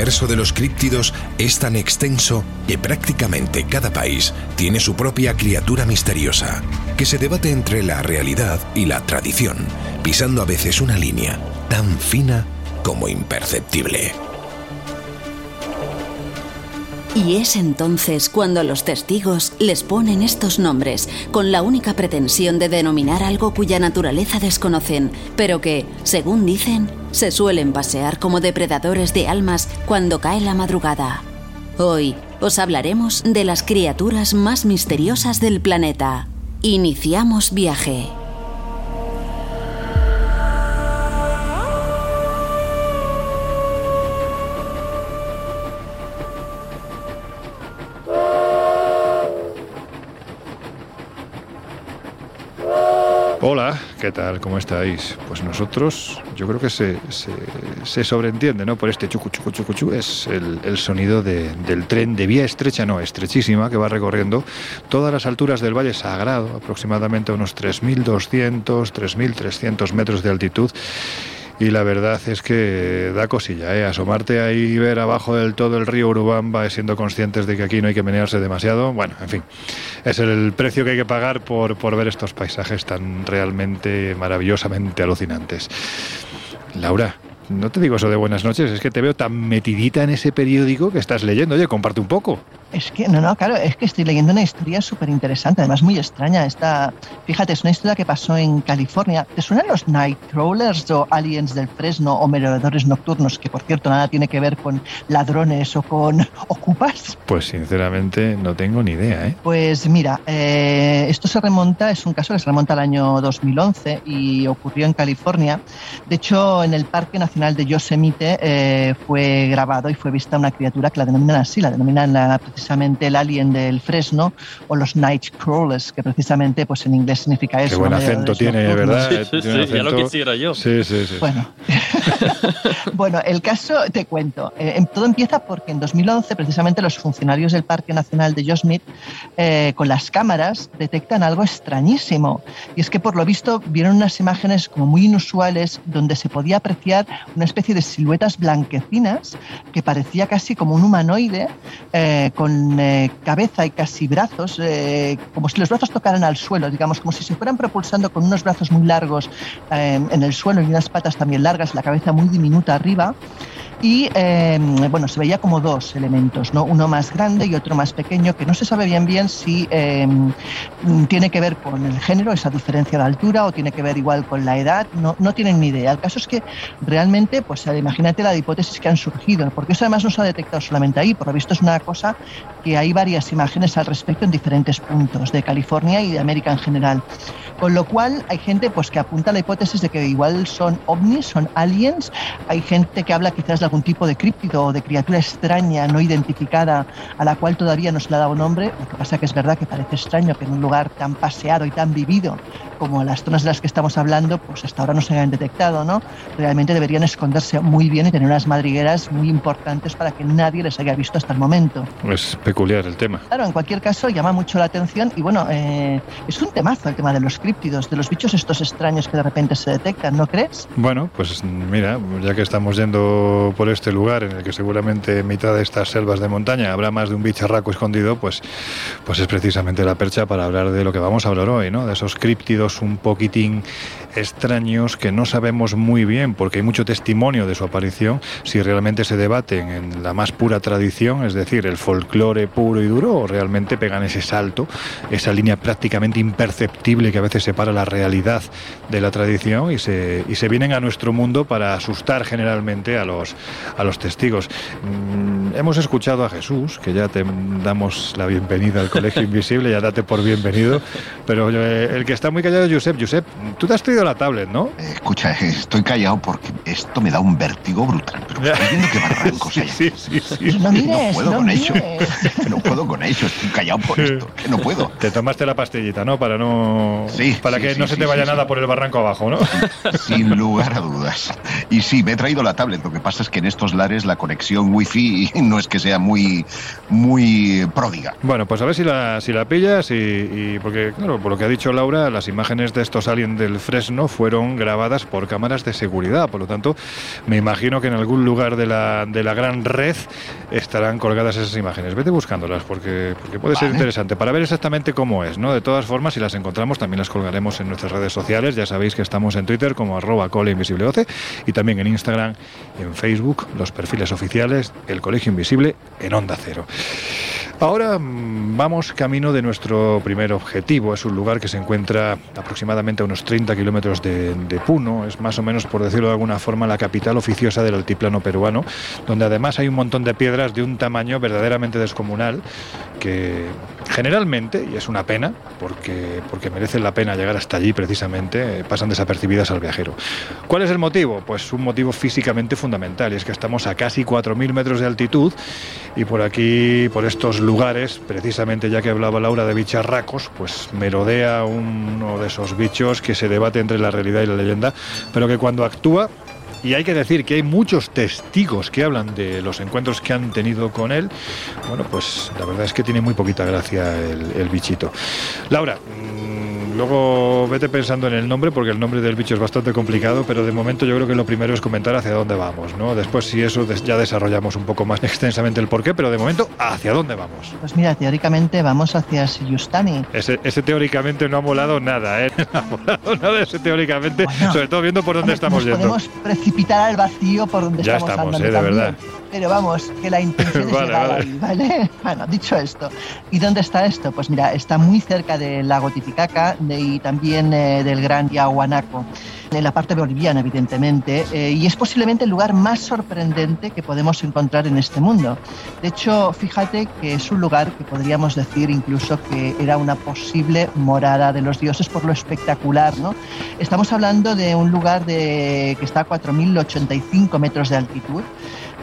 Universo de los críptidos es tan extenso que prácticamente cada país tiene su propia criatura misteriosa, que se debate entre la realidad y la tradición, pisando a veces una línea tan fina como imperceptible. Y es entonces cuando los testigos les ponen estos nombres, con la única pretensión de denominar algo cuya naturaleza desconocen, pero que, según dicen, se suelen pasear como depredadores de almas cuando cae la madrugada. Hoy os hablaremos de las criaturas más misteriosas del planeta. Iniciamos viaje. Hola, ¿qué tal? ¿Cómo estáis? Pues nosotros, yo creo que se, se, sobreentiende, ¿no? Por este chucu chucu chucu chu, es el, sonido de- del tren de vía estrecha, no, estrechísima, que va recorriendo todas las alturas del Valle Sagrado, aproximadamente a unos 3.200, 3.300 metros de altitud. Y la verdad es que da cosilla, ¿eh? Asomarte ahí y ver abajo del todo el río Urubamba, eh, siendo conscientes de que aquí no hay que menearse demasiado. Bueno, en fin, es el precio que hay que pagar por, por ver estos paisajes tan realmente maravillosamente alucinantes. Laura, no te digo eso de buenas noches, es que te veo tan metidita en ese periódico que estás leyendo. Oye, comparte un poco. Es que, no, no, claro, es que estoy leyendo una historia súper interesante, además muy extraña. Esta, fíjate, es una historia que pasó en California. ¿Te suenan los Nightcrawlers o aliens del Fresno o merodeadores nocturnos? Que por cierto, nada tiene que ver con ladrones o con ocupas. Pues sinceramente no tengo ni idea, ¿eh? Pues mira, eh, esto se remonta, es un caso que se remonta al año 2011 y ocurrió en California. De hecho, en el Parque Nacional de Yosemite eh, fue grabado y fue vista una criatura que la denominan así, la denominan la- precisamente el alien del Fresno o los Nightcrawlers, que precisamente pues en inglés significa eso. Qué buen acento tiene, nocturnos. ¿verdad? Sí, sí, sí, ya lo quisiera yo. Sí, sí, sí. Bueno, bueno, el caso te cuento. Eh, em- todo empieza porque en 2011 precisamente los funcionarios del Parque Nacional de Yosemite eh, con las cámaras detectan algo extrañísimo. Y es que por lo visto vieron unas imágenes como muy inusuales donde se podía apreciar una especie de siluetas blanquecinas que parecía casi como un humanoide eh, con eh, cabeza y casi brazos, eh, como si los brazos tocaran al suelo, digamos, como si se fueran propulsando con unos brazos muy largos en el suelo y unas patas también largas, la cabeza muy diminuta arriba. Y eh, bueno, se veía como dos elementos, ¿no? uno más grande y otro más pequeño, que no se sabe bien bien si mm, tiene que ver con el género, esa diferencia de altura, o tiene que ver igual con la edad, no, no tienen ni idea. El caso es que realmente, pues eh, imagínate la hipótesis que han surgido, porque eso además no se ha detectado solamente ahí, por lo visto es una cosa que hay varias imágenes al respecto en diferentes puntos de California y de América en general. Con lo cual hay gente pues que apunta a la hipótesis de que igual son ovnis, son aliens, hay gente que habla quizás de algún tipo de críptido o de criatura extraña no identificada a la cual todavía no se le ha dado nombre. Lo que pasa que es verdad que parece extraño que en un lugar tan paseado y tan vivido como las zonas de las que estamos hablando, pues hasta ahora no se hayan detectado, ¿no? Realmente deberían esconderse muy bien y tener unas madrigueras muy importantes para que nadie les haya visto hasta el momento. Es peculiar el tema. Claro, en cualquier caso llama mucho la atención y bueno, eh, es un temazo el tema de los críptidos, de los bichos estos extraños que de repente se detectan, ¿no crees? Bueno, pues mira, ya que estamos yendo por este lugar en el que seguramente en mitad de estas selvas de montaña habrá más de un bicharraco escondido, pues, pues es precisamente la percha para hablar de lo que vamos a hablar hoy, ¿no? De esos críptidos un poquitín extraños que no sabemos muy bien, porque hay mucho testimonio de su aparición, si realmente se debaten en la más pura tradición, es decir, el folclore puro y duro, o realmente pegan ese salto, esa línea prácticamente imperceptible que a veces separa la realidad de la tradición y se, y se vienen a nuestro mundo para asustar generalmente a los, a los testigos. Mm, hemos escuchado a Jesús, que ya te damos la bienvenida al Colegio Invisible, ya date por bienvenido, pero eh, el que está muy callado Josep. Josep, tú te has traído la tablet, ¿no? Eh, escucha, estoy callado porque esto me da un vértigo brutal. Pero estoy viendo que barrancos hay. Sí, sí, sí. No, no puedo con eso. no puedo con eso. Estoy callado por esto. Que no puedo. Te tomaste la pastillita, ¿no? Para no. Sí. Para que no se te vaya nada por el barranco abajo, ¿no? Sin lugar a dudas. Y sí, me he traído la tablet. Lo que pasa es que en estos lares la conexión wifi no es que sea muy, muy pródiga. Bueno, pues a ver si la, si la pillas y, y porque, claro, por lo que ha dicho Laura, las imágenes de estos aliens del Fresno fueron grabadas por cámaras de seguridad. Por lo tanto, me imagino que en algún lugar de la, de la gran red estarán colgadas esas imágenes. Vete buscándolas porque, porque puede ser interesante para ver exactamente cómo es. ¿no? De todas formas, si las encontramos, también las colgaremos en nuestras redes sociales. Ya sabéis que estamos en Twitter como arroba invisible 12 y también en Instagram y en Facebook, los perfiles oficiales, el Colegio Invisible en Onda Cero. Ahora mm, vamos camino de nuestro primer objetivo. Es un lugar que se encuentra aproximadamente a unos 30 kilómetros de, Puno. Es más o menos, por decirlo de alguna forma, la capital oficiosa del altiplano peruano, donde además hay un montón de piedras de un tamaño verdaderamente descomunal que generalmente, y es una pena, porque, porque la pena llegar hasta allí precisamente, pasan desapercibidas al viajero. ¿Cuál es el motivo? Pues un motivo físicamente fundamental, y es que estamos a casi 4.000 metros de altitud y por aquí, por estos lugares, lugares, precisamente ya que hablaba Laura de bicharracos, pues merodea uno de esos bichos que se debate entre la realidad y la leyenda, pero que cuando actúa y hay que decir que hay muchos testigos que hablan de los encuentros que han tenido con él. Bueno, pues la verdad es que tiene muy poquita gracia el, bichito. Laura, Luego vete pensando en el nombre, porque el nombre del bicho es bastante complicado, pero de momento yo creo que lo primero es comentar hacia dónde vamos, ¿no? Después, si eso ya desarrollamos un poco más extensamente el porqué, pero de momento, ¿hacia dónde vamos? Pues mira, teóricamente vamos hacia Siyustani. Ese, ese teóricamente no ha molado nada, ¿eh? No ha molado nada ese teóricamente, sobre todo viendo por dónde estamos yendo. Podemos precipitar al vacío por donde ya estamos, estamos ¿eh? de verdad. Pero vamos, que la intención es llegar Ahí, ¿vale? Bueno, dicho esto, ¿y dónde está esto? Pues mira, está muy cerca del lago Titicaca y también eh, del Gran Yahuanaco en la parte boliviana, evidentemente, eh, y es posiblemente el lugar más sorprendente que podemos encontrar en este mundo. De hecho, fíjate que es un lugar que podríamos decir incluso que era una posible morada de los dioses por lo espectacular, ¿no? Estamos hablando de un lugar de, que está a 4.085 metros de altitud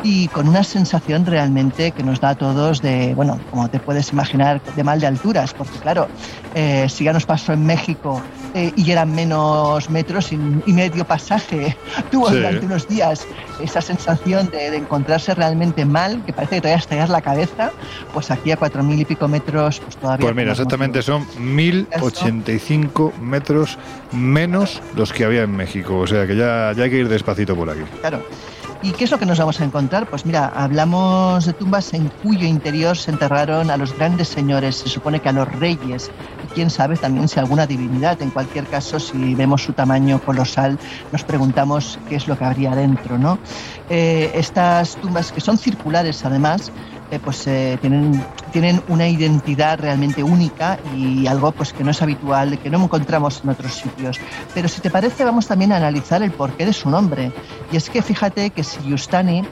y con una sensación realmente que nos da a todos de, bueno, como te puedes imaginar, de mal de alturas, porque claro, eh, si ya nos pasó en México eh, y eran menos metros y, medio pasaje, tuvo durante unos días esa sensación de, encontrarse realmente mal, que parece que te vaya a estallar la cabeza, pues aquí a cuatro mil y pico metros, pues todavía... Pues mira, exactamente son 1085 metros menos los que había en México, o sea que ya, ya hay que ir despacito por aquí. Claro. ¿Y qué es lo que nos vamos a encontrar? Pues mira, hablamos de tumbas en cuyo interior se enterraron a los grandes señores, se supone que a los reyes, y quién sabe también si alguna divinidad. En cualquier caso, si vemos su tamaño colosal, nos preguntamos qué es lo que habría dentro, ¿no? Eh, estas tumbas que son circulares, además, eh, pues eh, tienen, tienen una identidad realmente única y algo pues que no es habitual, que no encontramos en otros sitios. Pero si te parece, vamos también a analizar el porqué de su nombre. Y es que fíjate que Siyustani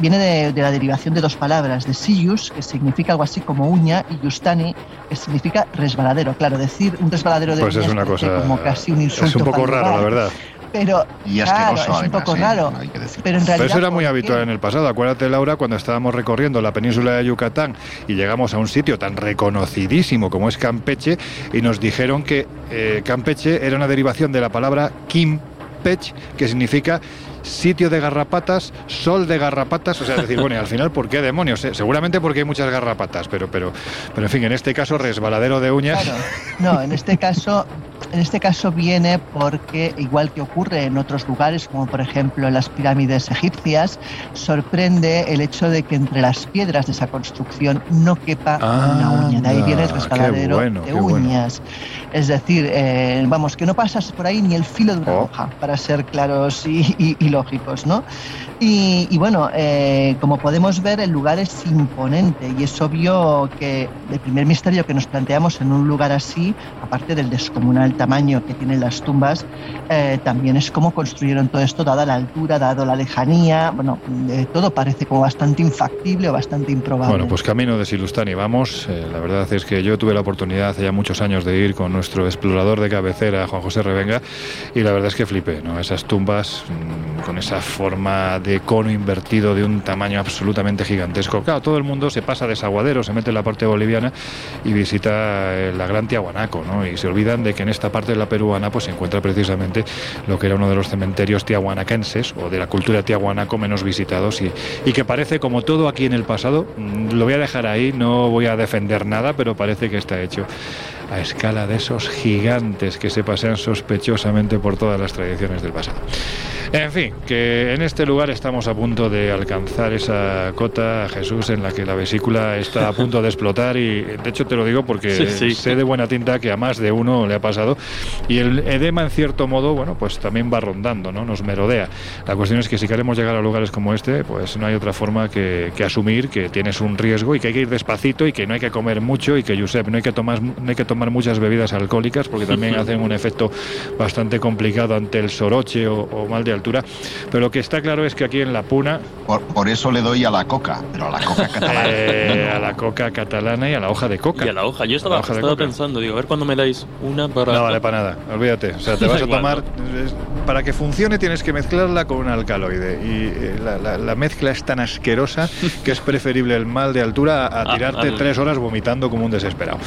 viene de, la derivación de dos palabras, de Siyus, que significa algo así como uña, y Yustani, que significa resbaladero. Claro, decir un resbaladero de pues es una cosa, como casi un insulto. Es un poco raro, la verdad. Pero, y asqueroso, es un poco raro. pero, en realidad, eso era muy habitual en el pasado. Acuérdate, Laura, cuando estábamos recorriendo la península de Yucatán y llegamos a un sitio tan reconocidísimo como es Campeche y nos dijeron que eh, Campeche era una derivación de la palabra Kimpech, que significa sitio de garrapatas, sol de garrapatas, o sea, decir, bueno, al final, ¿por qué demonios? Eh, seguramente porque hay muchas garrapatas, pero, pero, pero en fin, en este caso, resbaladero de uñas. Claro. No, en este caso, en este caso viene porque, igual que ocurre en otros lugares, como por ejemplo en las pirámides egipcias, sorprende el hecho de que entre las piedras de esa construcción no quepa una uña. De ahí viene el resbaladero de uñas. Es decir, eh, vamos, que no pasas por ahí ni el filo de una oh. hoja, para ser claros y, ¿no? Y, bueno, eh, como podemos ver, el lugar es imponente y es obvio que el primer misterio que nos planteamos en un lugar así, aparte del descomunal tamaño que tienen las tumbas, eh, también es cómo construyeron todo esto, dada la altura, dado la lejanía, bueno, todo parece como bastante infactible o bastante improbable. Bueno, pues camino de Silustani, vamos. la verdad es que yo tuve la oportunidad hace ya muchos años de ir con nuestro explorador de cabecera, Juan José Revenga, y la verdad es que flipé, ¿no? Esas tumbas mm, con esa forma de cono invertido de un tamaño absolutamente gigantesco. Claro, todo el mundo se pasa de Saguadero, se mete en la parte boliviana y visita eh, la Gran Tiahuanaco, ¿no? Y se olvidan de que en esta parte de la peruana pues se encuentra precisamente lo que era uno de los cementerios tiahuanaquenses o de la cultura tiahuanaco menos visitados y, y que parece como todo aquí en el pasado, mm, lo voy a dejar ahí, no voy a defender nada, pero parece que está hecho a escala de esos gigantes que se pasean sospechosamente por todas las tradiciones del pasado. En fin, que en este lugar estamos a punto de alcanzar esa cota, Jesús, en la que la vesícula está a punto de explotar y de hecho te lo digo porque sé de buena tinta que a más de uno le ha pasado y el edema en cierto modo, bueno, pues también va rondando, ¿no? Nos merodea. La cuestión es que si queremos llegar a lugares como este, pues no hay otra forma que, asumir que tienes un riesgo y que hay que ir despacito y que no hay que comer mucho y que, Josep, no hay que tomar, no hay que tomar muchas bebidas alcohólicas porque también hacen un efecto bastante complicado ante el soroche o mal de altura. Pero lo que está claro es que aquí en La Puna... Por, eso le doy a la coca, pero a la coca catalana. Eh, a la coca catalana y a la hoja de coca. Y a la hoja. Yo estaba, pensando, digo, a ver cuándo me dais una para... No vale para nada, olvídate. O sea, te vas a tomar... Para que funcione tienes que mezclarla con un alcaloide. Y eh, la, mezcla es tan asquerosa que es preferible el mal de altura a, ah, tirarte tres horas vomitando como un desesperado.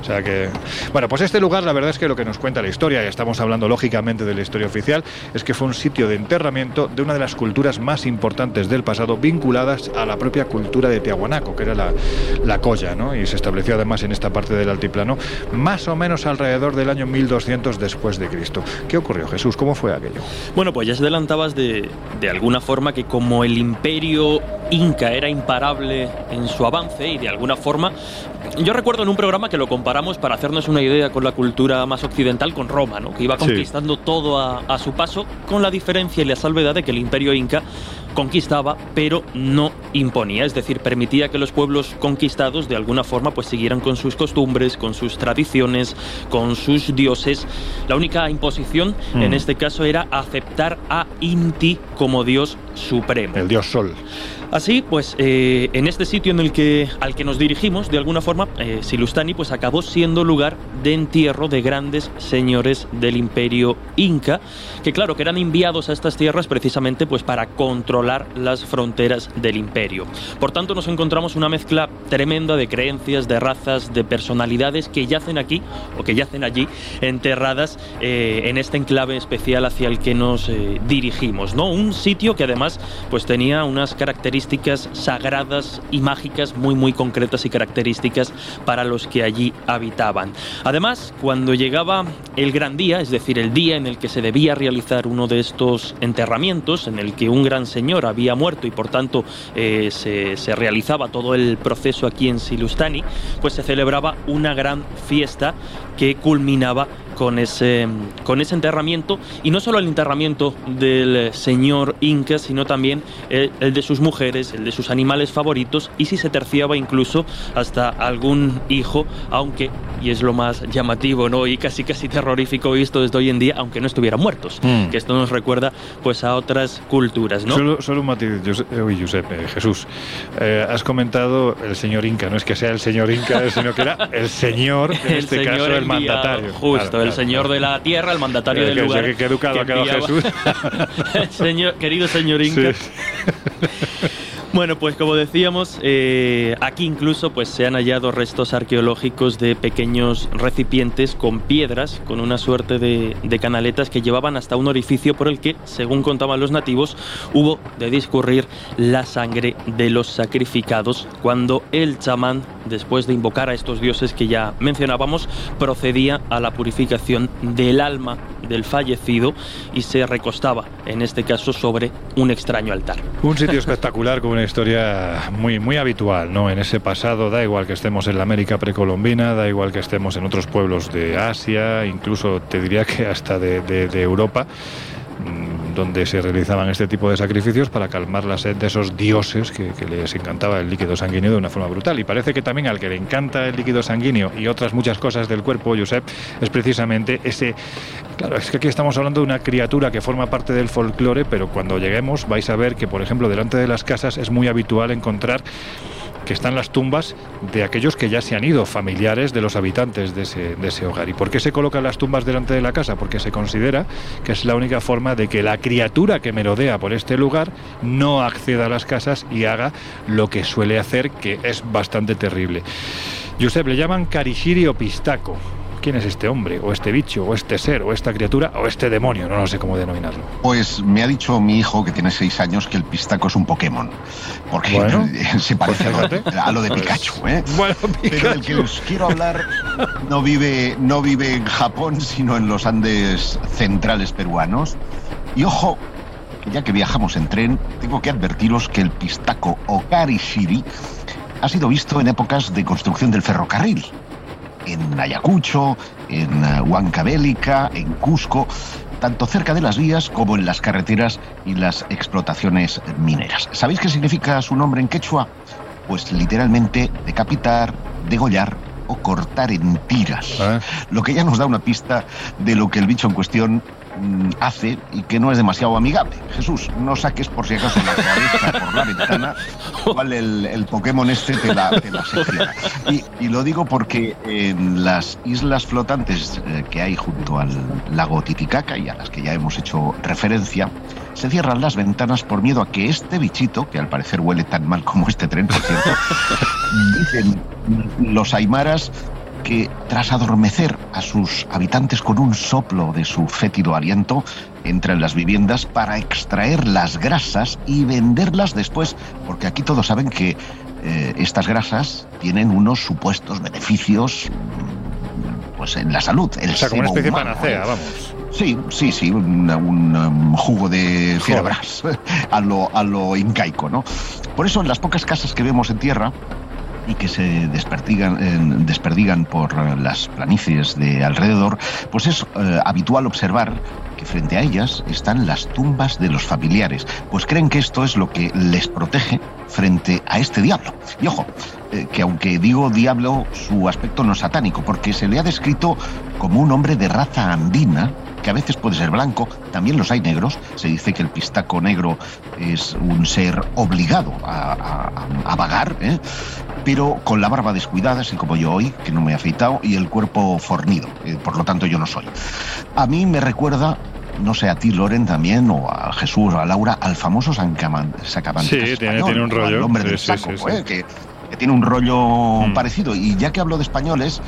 O sea que... Bueno, pues este lugar la verdad es que lo que nos cuenta la historia, y estamos hablando lógicamente de la historia oficial, es que fue un sitio de enterramiento de una de las culturas más importantes del pasado vinculadas a la propia cultura de Tiahuanaco, que era la, la colla, ¿no? y se estableció además en esta parte del altiplano más o menos alrededor del año 1200 después de Cristo. ¿Qué ocurrió, Jesús? ¿Cómo fue aquello? Bueno, pues ya se adelantabas de, de alguna forma que como el imperio inca era imparable en su avance y de alguna forma yo recuerdo en un programa que lo comparamos para hacernos una idea con la cultura más occidental con Roma, ¿no? que iba conquistando todo a, a, su paso, con la diferencia y la salvedad de que el imperio inca conquistaba, pero no imponía, es decir, permitía que los pueblos conquistados de alguna forma pues siguieran con sus costumbres, con sus tradiciones, con sus dioses. La única imposición en mm. este caso era aceptar a Inti como dios supremo. El dios Sol. Así, pues, eh, en este sitio en el que, al que nos dirigimos, de alguna forma, eh, Silustani pues, acabó siendo lugar de entierro de grandes señores del imperio inca, que claro, que eran enviados a estas tierras precisamente pues, para controlar las fronteras del imperio. Por tanto, nos encontramos una mezcla tremenda de creencias, de razas, de personalidades que yacen aquí o que yacen allí, enterradas eh, en este enclave especial hacia el que nos dirigimos. ¿no? Un sitio que además pues, tenía unas características sagradas y mágicas muy muy concretas y características para los que allí habitaban. Además, cuando llegaba el gran día, es decir, el día en el que se debía realizar uno de estos enterramientos, en el que un gran señor había muerto y por tanto eh, se, se realizaba todo el proceso aquí en Silustani, pues se celebraba una gran fiesta que culminaba con ese, con ese enterramiento, y no solo el enterramiento del señor Inca, sino también el, de sus mujeres, el de sus animales favoritos, y si se terciaba incluso hasta algún hijo, aunque, y es lo más llamativo, ¿no? y casi casi terrorífico visto desde hoy en día, aunque no estuvieran muertos, mm. que esto nos recuerda pues a otras culturas. ¿no? Solo, solo un matiz, Josep, eh, Jesús, eh, has comentado el señor Inca, no es que sea el señor Inca, sino que era el señor, en este caso el mandatario. Justo, el el señor de la tierra, el mandatario del lugar. Qué, educado ha quedado Jesús. señor, querido señor Inca. Bueno, pues como decíamos, eh, aquí incluso pues, se han hallado restos arqueológicos de pequeños recipientes con piedras, con una suerte de, canaletas que llevaban hasta un orificio por el que, según contaban los nativos, hubo de discurrir la sangre de los sacrificados cuando el chamán, después de invocar a estos dioses que ya mencionábamos, procedía a la purificación del alma del fallecido y se recostaba, en este caso, sobre un extraño altar. Un sitio espectacular con una historia muy, muy habitual, ¿no? En ese pasado, da igual que estemos en la América precolombina, da igual que estemos en otros pueblos de Asia, incluso te diría que hasta de, de, de Europa donde se realizaban este tipo de sacrificios para calmar la sed de esos dioses que, les encantaba el líquido sanguíneo de una forma brutal. Y parece que también al que le encanta el líquido sanguíneo y otras muchas cosas del cuerpo, Josep, es precisamente ese... Claro, es que aquí estamos hablando de una criatura que forma parte del folclore, pero cuando lleguemos vais a ver que, por ejemplo, delante de las casas es muy habitual encontrar que están las tumbas de aquellos que ya se han ido, familiares de los habitantes de ese, hogar. ¿Y por qué se colocan las tumbas delante de la casa? Porque se considera que es la única forma de que la criatura que merodea por este lugar no acceda a las casas y haga lo que suele hacer, que es bastante terrible. Josep, le llaman Karishiri o Pistaco. ¿Quién es este hombre, o este bicho, o este ser, o esta criatura, o este demonio? No, no sé cómo denominarlo. Pues me ha dicho mi hijo, que tiene seis años, que el pistaco es un Pokémon. Porque bueno, se parece pues a, lo, de Pikachu. ¿eh? Bueno, Pikachu. Pero el que os quiero hablar no vive, no vive en Japón, sino en los Andes centrales peruanos. Y ojo, ya que viajamos en tren, tengo que advertiros que el pistaco o karishiri ha sido visto en épocas de construcción del ferrocarril en Ayacucho, en Huancavelica, en Cusco, tanto cerca de las vías como en las carreteras y las explotaciones mineras. ¿Sabéis qué significa su nombre en quechua? Pues literalmente decapitar, degollar o cortar en tiras. ¿Eh? Lo que ya nos da una pista de lo que el bicho en cuestión hace y que no es demasiado amigable. Jesús, no saques por si acaso la cabeza por la ventana, igual el, el Pokémon este te la, te la y, y, lo digo porque en las islas flotantes eh, que hay junto al lago Titicaca y a las que ya hemos hecho referencia, se cierran las ventanas por miedo a que este bichito, que al parecer huele tan mal como este tren, por cierto, dicen los aymaras que tras adormecer a sus habitantes con un soplo de su fétido aliento, entra en las viviendas para extraer las grasas y venderlas después, porque aquí todos saben que eh, estas grasas tienen unos supuestos beneficios pues en la salud. El o sea, como una especie humano, de panacea, vamos. Sí, sí, sí, un, un um, jugo de fibras a lo, a lo incaico, ¿no? Por eso en las pocas casas que vemos en tierra, y que se desperdigan, eh, desperdigan por las planicies de alrededor, pues es eh, habitual observar que frente a ellas están las tumbas de los familiares, pues creen que esto es lo que les protege frente a este diablo. Y ojo, eh, que aunque digo diablo, su aspecto no es satánico, porque se le ha descrito como un hombre de raza andina que a veces puede ser blanco, también los hay negros. Se dice que el pistaco negro es un ser obligado a, a, a vagar, ¿eh? pero con la barba descuidada, así como yo hoy, que no me he afeitado, y el cuerpo fornido. Eh, por lo tanto, yo no soy. A mí me recuerda no sé, a ti, Loren, también, o a Jesús, o a Laura, al famoso Sacamante. Sí, tiene, tiene, un rollo. El hombre del sí, saco, sí, sí, ¿eh? que, que, tiene un rollo mm. parecido. Y ya que hablo de españoles,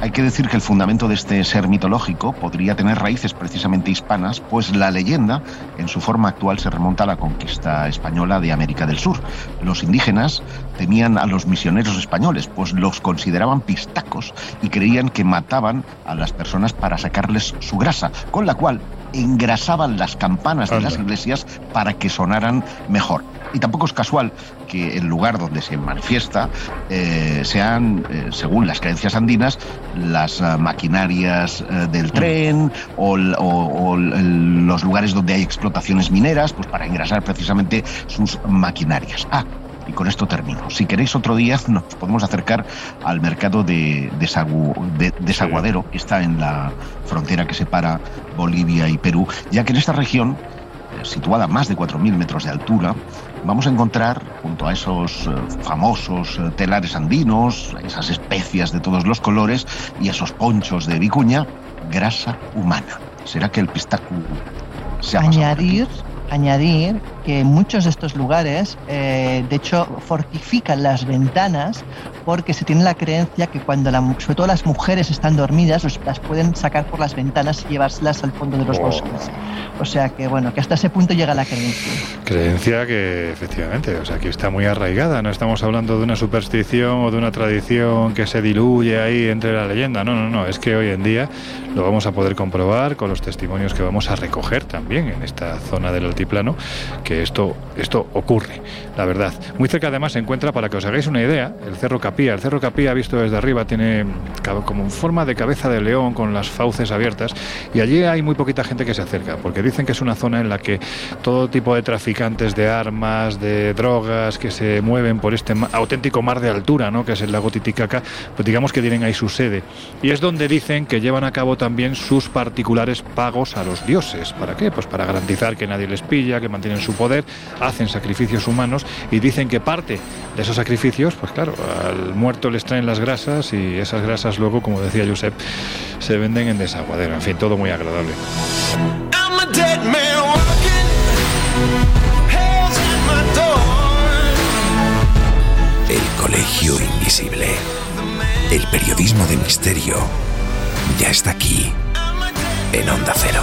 hay que decir que el fundamento de este ser mitológico podría tener raíces precisamente hispanas, pues la leyenda, en su forma actual, se remonta a la conquista española de América del Sur. Los indígenas temían a los misioneros españoles, pues los consideraban pistacos y creían que mataban a las personas para sacarles su grasa, con la cual engrasaban las campanas de las iglesias para que sonaran mejor. Y tampoco es casual que el lugar donde se manifiesta eh, sean, eh, según las creencias andinas, las uh, maquinarias uh, del tren o, o, o, los lugares donde hay explotaciones mineras, pues para engrasar precisamente sus maquinarias. Ah, y con esto termino. Si queréis otro día nos podemos acercar al mercado de, Desagu, de Desaguadero, que está en la frontera que separa Bolivia y Perú, ya que en esta región, situada a más de 4.000 metros de altura, vamos a encontrar, junto a esos eh, famosos telares andinos, esas especias de todos los colores y esos ponchos de vicuña, grasa humana. ¿Será que el pistaco se ha Añadir, añadir que muchos de estos lugares, eh, de hecho, fortifican las ventanas porque se tiene la creencia que cuando, la, sobre todo las mujeres están dormidas, las pueden sacar por las ventanas y llevárselas al fondo de los Oh. bosques. O sea que, bueno, que hasta ese punto llega la creencia. Creencia que efectivamente, o sea, que está muy arraigada. No estamos hablando de una superstición o de una tradición que se diluye ahí entre la leyenda. No, no, no. Es que hoy en día lo vamos a poder comprobar con los testimonios que vamos a recoger también en esta zona del altiplano, que esto, esto ocurre, la verdad. Muy cerca además se encuentra, para que os hagáis una idea, el Cerro Capía. El Cerro Capía, visto desde arriba, tiene como forma de cabeza de león con las fauces abiertas y allí hay muy poquita gente que se acerca, porque dicen que es una zona en la que todo tipo de traficantes de armas, de drogas, que se mueven por este auténtico mar de altura, ¿no? que es el lago Titicaca, pues digamos que tienen ahí su sede. Y es donde dicen que llevan a cabo también sus particulares pagos a los dioses. ¿Para qué? Pues para garantizar que nadie les pilla, que mantienen su poder, hacen sacrificios humanos y dicen que parte de esos sacrificios, pues claro, al muerto les traen las grasas y esas grasas luego, como decía Josep, se venden en desaguadero. En fin, todo muy agradable. El Colegio Invisible. El periodismo de misterio ya está aquí en Onda Cero.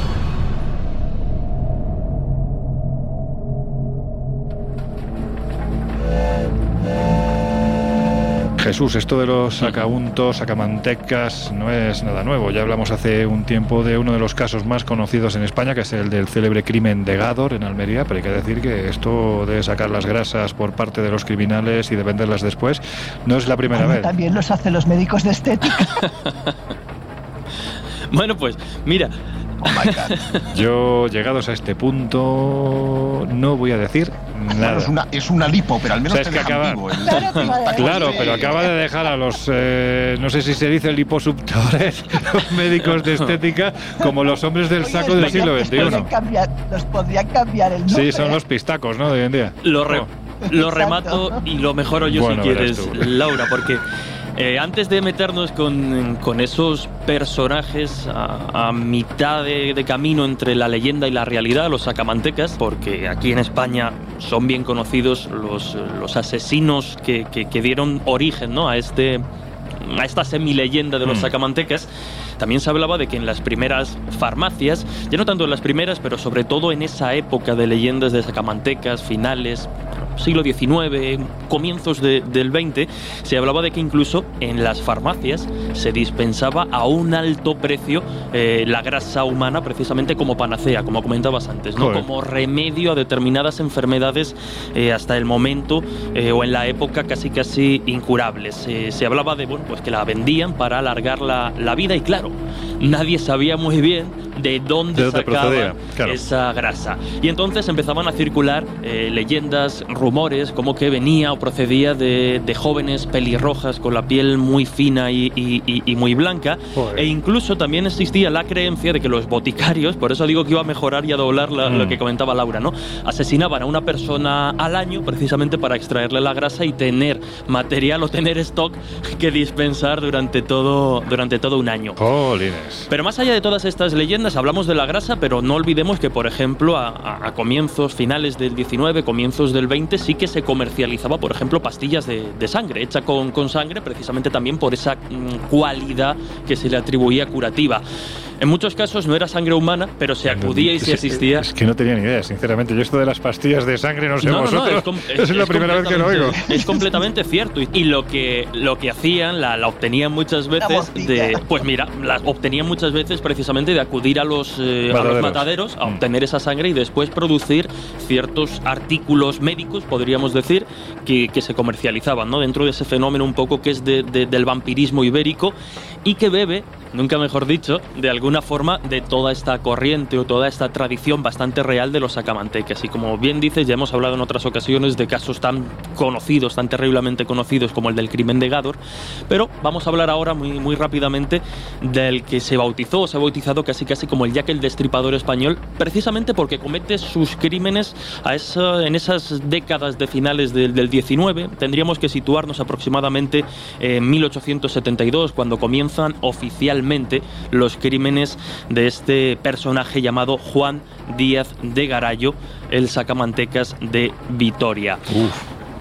Jesús, esto de los sacauntos, sacamantecas, no es nada nuevo. Ya hablamos hace un tiempo de uno de los casos más conocidos en España, que es el del célebre crimen de Gádor en Almería, pero hay que decir que esto de sacar las grasas por parte de los criminales y de venderlas después no es la primera Como vez. también los hacen los médicos de estética. Bueno, pues mira, Oh my God. Yo, llegados a este punto, no voy a decir Bueno, es, una, es una lipo, pero al menos te que dejan acaba- vivo. El- Claro, pero acaba de dejar a los, eh, no sé si se dice liposubtores, los médicos de estética, como los hombres del Oye, saco del siglo podrían XXI. cambiar- Los podrían cambiar el nombre. Sí, son los pistacos, ¿no? De hoy en día. lo, re- Oh. lo Exacto. remato y lo mejoro yo Bueno, si quieres. Laura, porque eh, antes de meternos con, con esos personajes a, a mitad de, de camino entre la leyenda y la realidad, los sacamantecas, porque aquí en España son bien conocidos los, los asesinos que, que- que dieron origen ¿no? a este a esta semileyenda de los Mm. sacamantecas, también se hablaba de que en las primeras farmacias, ya no tanto en las primeras, pero sobre todo en esa época de leyendas de sacamantecas, finales, siglo XIX, comienzos de- del XX, se hablaba de que incluso en las farmacias se dispensaba a un alto precio eh, la grasa humana precisamente como panacea, como comentabas antes, ¿no? Joder. como remedio a determinadas enfermedades eh, hasta el momento eh, o en la época casi casi incurables. Se hablaba de bueno, pues que la vendían para alargar la, la vida y claro, nadie sabía muy bien de dónde De dónde sacaban claro. esa grasa. Y entonces empezaban a circular eh, leyendas, rumores, como que venía o procedía de, de jóvenes pelirrojas con la piel muy fina y, y- y- y muy blanca. Joder. E incluso también existía la creencia de que los boticarios, por eso digo que iba a mejorar y a doblar la- Mm. lo que comentaba Laura, ¿no? Asesinaban a una persona al año precisamente para extraerle la grasa y tener material o tener stock que dispensar durante todo, durante todo un año. Jolines. Pero más allá de todas estas leyendas, hablamos de la grasa, pero no olvidemos que, por ejemplo, a- a comienzos finales del 19, comienzos del 20, sí que se comercializaba, por ejemplo, pastillas de, de sangre, hecha con, con sangre, precisamente también por esa mm, cualidad que se le atribuía curativa. En muchos casos no era sangre humana, pero se acudía y se Es- asistía. Es que no tenía ni idea, sinceramente. Yo esto de las pastillas de sangre, no sé No, no, no, vosotros. com- es, la primera vez que lo oigo. Es completamente cierto. Y, y lo que lo que hacían, la, la obtenían muchas veces de. Pues mira, la obtenían muchas veces precisamente de acudir a los, eh, a los Mataderos. mataderos a Mm. obtener esa sangre y después producir ciertos artículos médicos, podríamos decir, que, se comercializaban, ¿no? Dentro de ese fenómeno un poco que es de- del vampirismo ibérico. Y que bebe nunca mejor dicho, de alguna forma de toda esta corriente o toda esta tradición bastante real de los sacamantecas. Y como bien dices, ya hemos hablado en otras ocasiones de casos tan conocidos, tan terriblemente conocidos como el del crimen de Gador, pero vamos a hablar ahora muy, muy rápidamente del que se bautizó o se ha bautizado casi casi como el Jack el Destripador español, precisamente porque comete sus crímenes en esas décadas de finales del, del 19. Tendríamos que situarnos aproximadamente en 1872, cuando oficialmente los crímenes de este personaje llamado Juan Díaz de Garallo, el sacamantecas de Vitoria.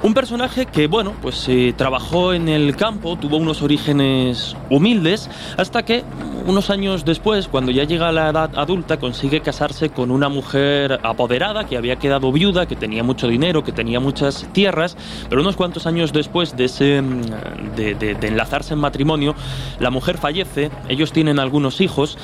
Un personaje que, bueno, pues eh, trabajó en el campo, tuvo unos orígenes humildes, hasta que unos años después, cuando ya llega a la edad adulta, consigue casarse con una mujer apoderada que había quedado viuda, que tenía mucho dinero, que tenía muchas tierras, pero unos cuantos años después de, enlazarse en matrimonio, la mujer fallece, ellos tienen algunos hijos,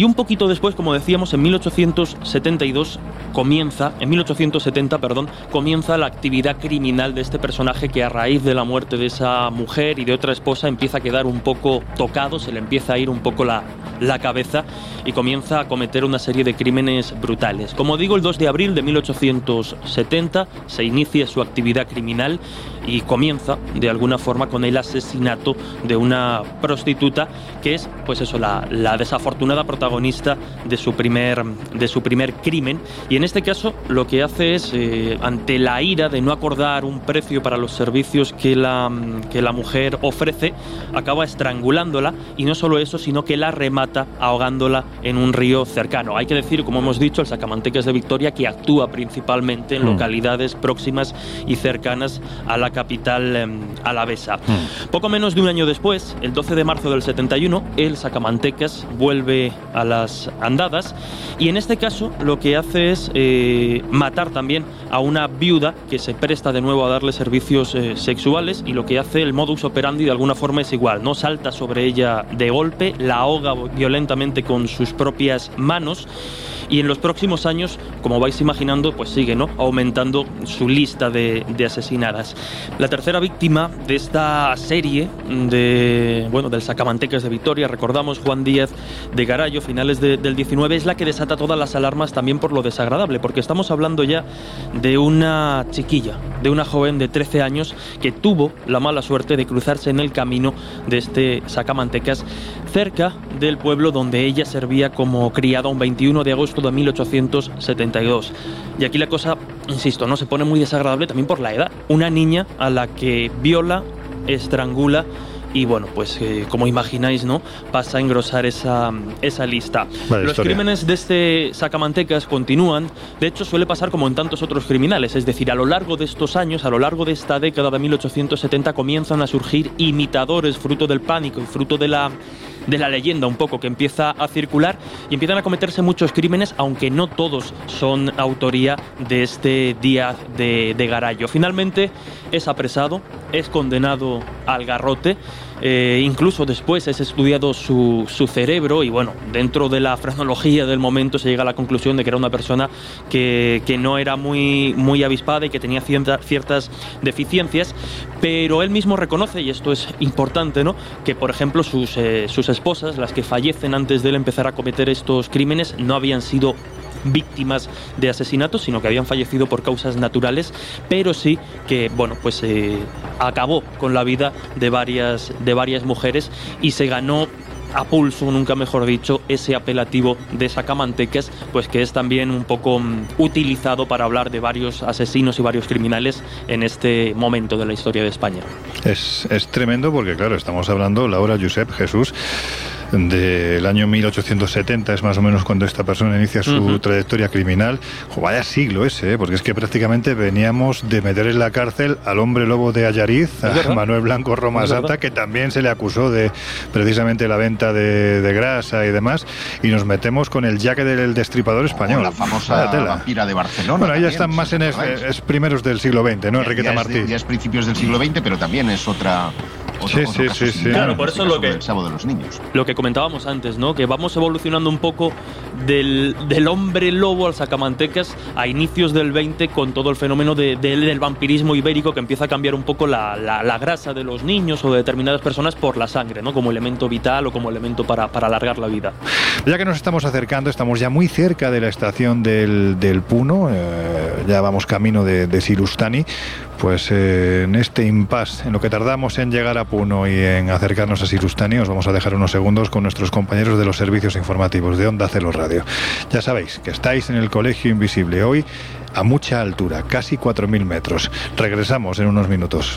y un poquito después, como decíamos, en 1872 comienza, en 1870, perdón, comienza la actividad criminal de este personaje que a raíz de la muerte de esa mujer y de otra esposa empieza a quedar un poco tocado, se le empieza a ir un poco la, la cabeza y comienza a cometer una serie de crímenes brutales. Como digo, el 2 de abril de 1870 se inicia su actividad criminal y comienza de alguna forma con el asesinato de una prostituta que es pues eso la, la desafortunada protagonista de su primer de su primer crimen y en este caso lo que hace es eh, ante la ira de no acordar un precio para los servicios que la que la mujer ofrece acaba estrangulándola y no solo eso sino que la remata ahogándola en un río cercano hay que decir como hemos dicho el sacamantecas de Victoria que actúa principalmente en Mm. localidades próximas y cercanas a la capital em, alavesa. Poco menos de un año después, el 12 de marzo del 71, el Sacamantecas vuelve a las andadas. Y en este caso lo que hace es eh, matar también a una viuda que se presta de nuevo a darle servicios eh, sexuales y lo que hace el modus operandi de alguna forma es igual, no salta sobre ella de golpe, la ahoga violentamente con sus propias manos y en los próximos años, como vais imaginando, pues sigue ¿no? aumentando su lista de, asesinadas. La tercera víctima de esta serie de bueno del Sacamantecas de Vitoria, recordamos Juan Díaz de Garallo, finales de- del 19, es la que desata todas las alarmas también por lo desagradable, porque estamos hablando ya de una chiquilla, de una joven de 13 años que tuvo la mala suerte de cruzarse en el camino de este Sacamantecas cerca del pueblo donde ella servía como criada un 21 de agosto de 1872. Y aquí la cosa, insisto, no se pone muy desagradable también por la edad. Una niña a la que viola, estrangula y bueno, pues eh, como imagináis, ¿no? Pasa a engrosar esa, esa lista. Los historia. crímenes de este sacamantecas continúan. De hecho, suele pasar como en tantos otros criminales. Es decir, a lo largo de estos años, a lo largo de esta década de 1870, comienzan a surgir imitadores fruto del pánico y fruto de la de la leyenda un poco que empieza a circular y empiezan a cometerse muchos crímenes, aunque no todos son autoría de este Díaz de, de Garallo. Finalmente es apresado, es condenado al garrote, eh, incluso después es estudiado su, su cerebro y bueno, dentro de la frenología del momento se llega a la conclusión de que era una persona que, que no era muy, muy avispada y que tenía cierta- ciertas deficiencias, pero él mismo reconoce, y esto es importante, ¿no? que por ejemplo sus, eh, sus esposas, las que fallecen antes de él empezar a cometer estos crímenes, no habían sido víctimas de asesinatos, sino que habían fallecido por causas naturales, pero sí que, bueno, pues eh, acabó con la vida de varias, de varias mujeres y se ganó a pulso, nunca mejor dicho, ese apelativo de sacamantecas, pues que es también un poco mm, utilizado para hablar de varios asesinos y varios criminales en este momento de la historia de España. Es, es tremendo porque, claro, estamos hablando, Laura Josep Jesús, del año 1870, es más o menos cuando esta persona inicia su trayectoria criminal. Jo, vaya siglo ese, ¿eh? porque es que prácticamente veníamos de meter en la cárcel al hombre lobo de Ayariz, a verdad. Manuel Blanco Roma Es verdad. Santa, que también se le acusó de precisamente la venta de, de grasa y demás, y nos metemos con el jaque del destripador español. O la famosa vampira de Barcelona. Bueno, ahí ya también, están más en es, primeros del siglo XX, ¿no, Ya- Enriqueta ya es de- Martí? ya es principios del siglo XX, pero también es otra. Otro, Sí, otro sí, caso sí, sí. Claro, por eso lo que- sábado de los niños. lo que comentábamos antes, ¿no? Que vamos evolucionando un poco del, del hombre lobo al sacamantecas a inicios del 20 con todo el fenómeno de- de- del vampirismo ibérico que empieza a cambiar un poco la, la- la grasa de los niños o de determinadas personas por la sangre, ¿no? Como elemento vital o como elemento para, para alargar la vida. Ya que nos estamos acercando, estamos ya muy cerca de la estación del, del Puno, eh, ya vamos camino de, de Silustani, pues eh, en este impasse, en lo que tardamos en llegar a Puno y en acercarnos a Silustani, os vamos a dejar unos segundos con nuestros compañeros de los servicios informativos de Onda Celo Radio. Ya sabéis que estáis en el Colegio Invisible hoy a mucha altura, casi 4.000 metros. Regresamos en unos minutos.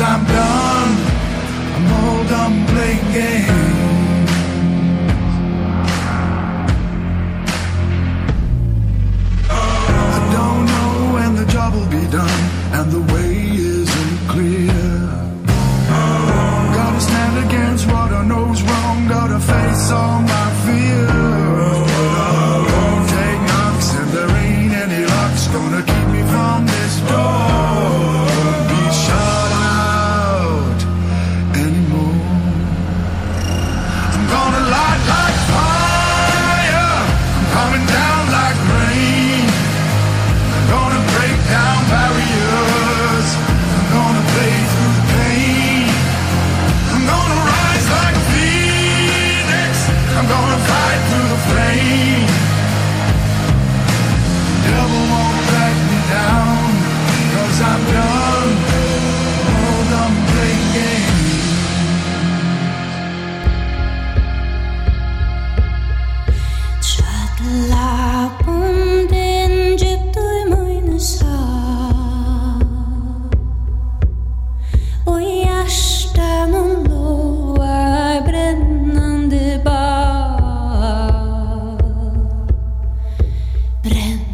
Cause I'm done. I'm all done playing games. I don't know when the job will be done and the way isn't clear. Gotta stand against what I know's wrong, gotta face all my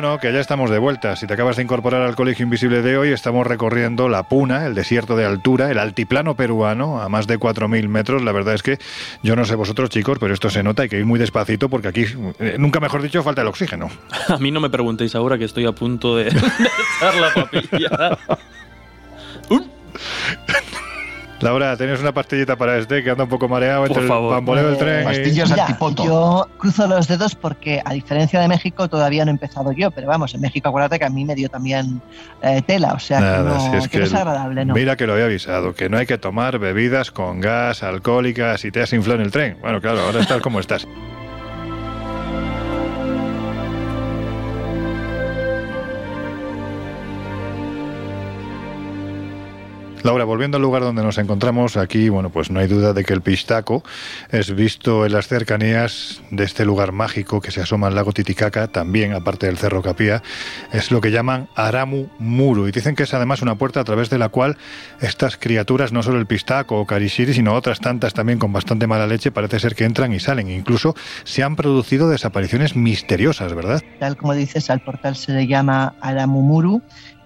Bueno, que ya estamos de vuelta. Si te acabas de incorporar al Colegio Invisible de hoy, estamos recorriendo la Puna, el desierto de altura, el altiplano peruano, a más de 4.000 metros. La verdad es que yo no sé vosotros, chicos, pero esto se nota, hay que ir muy despacito porque aquí, eh, nunca mejor dicho, falta el oxígeno. A mí no me preguntéis ahora que estoy a punto de, de echar la papilla. Laura, ¿tienes una pastillita para este que anda un poco mareado entre el favor. bamboleo del Eh, tren? y- pastillas Mira, antipoto. yo cruzo los dedos porque, a diferencia de México, todavía no he empezado yo. Pero vamos, en México, acuérdate que a mí me dio también eh, tela. O sea, que no, si es que no es agradable, ¿no? Mira que lo había avisado, que no hay que tomar bebidas con gas, alcohólicas y te has inflado en el tren. Bueno, claro, ahora estás como estás. Laura, volviendo al lugar donde nos encontramos, aquí, bueno, pues no hay duda de que el pistaco es visto en las cercanías de este lugar mágico que se asoma al lago Titicaca, también, aparte del Cerro Capía, es lo que llaman Aramu Muru. Y dicen que es además una puerta a través de la cual estas criaturas, no solo el pistaco o Karishiri, sino otras tantas también con bastante mala leche, parece ser que entran y salen. Incluso se han producido desapariciones misteriosas, ¿verdad? Tal como dices, al portal se le llama Aramumuru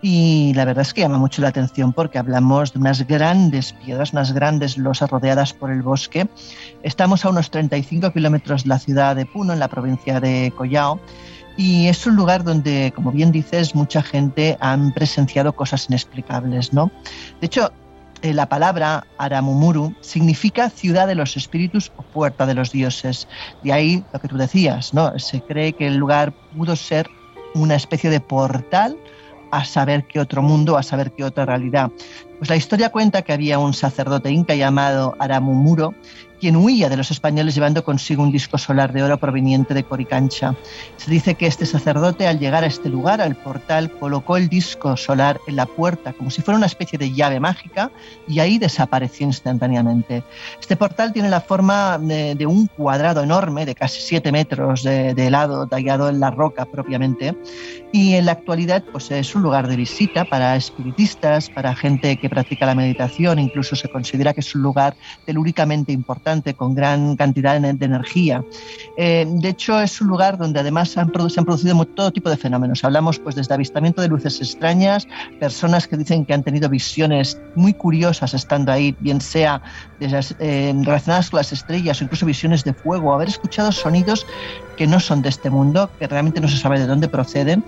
Y la verdad es que llama mucho la atención porque hablamos de unas grandes piedras, unas grandes losas rodeadas por el bosque. Estamos a unos 35 kilómetros de la ciudad de Puno, en la provincia de Collao. Y es un lugar donde, como bien dices, mucha gente han presenciado cosas inexplicables, ¿no? De hecho, eh, la palabra Aramumuru significa ciudad de los espíritus o puerta de los dioses. De ahí lo que tú decías, ¿no? Se cree que el lugar pudo ser una especie de portal a saber qué otro mundo, a saber qué otra realidad. Pues la historia cuenta que había un sacerdote inca llamado Aramumuro quien huía de los españoles llevando consigo un disco solar de oro proveniente de Coricancha. Se dice que este sacerdote al llegar a este lugar, al portal, colocó el disco solar en la puerta como si fuera una especie de llave mágica y ahí desapareció instantáneamente. Este portal tiene la forma de, de un cuadrado enorme de casi 7 metros de, de lado, tallado en la roca propiamente y en la actualidad pues es un lugar de visita para espiritistas, para gente que practica la meditación, incluso se considera que es un lugar telúricamente importante con gran cantidad de, energía. Eh, de hecho es un lugar donde además se han, producido todo tipo de fenómenos. Hablamos pues desde avistamiento de luces extrañas, personas que dicen que han tenido visiones muy curiosas estando ahí, bien sea eh, relacionadas con las estrellas o incluso visiones de fuego, haber escuchado sonidos que no son de este mundo, que realmente no se sabe de dónde proceden.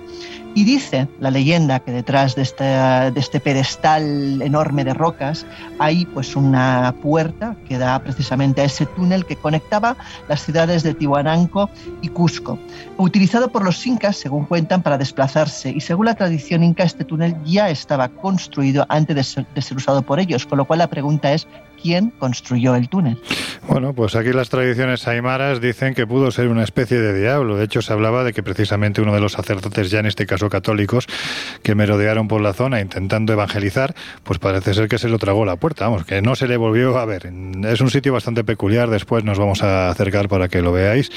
Y dice la leyenda que detrás de este, de pedestal enorme de rocas hay pues una puerta que da precisamente a ese túnel que conectaba las ciudades de Tihuananco y Cusco, utilizado por los incas, según cuentan, para desplazarse. Y según la tradición inca, este túnel ya estaba construido antes de ser usado por ellos, con lo cual la pregunta es, ¿quién construyó el túnel? Bueno, pues aquí las tradiciones aymaras dicen que pudo ser una especie de diablo. De hecho, se hablaba de que precisamente uno de los sacerdotes, ya en este caso católicos, que merodearon por la zona intentando evangelizar, pues parece ser que se lo tragó la puerta. Vamos, que no se le volvió a ver. Es un sitio bastante peculiar. Después nos vamos a acercar para que lo veáis.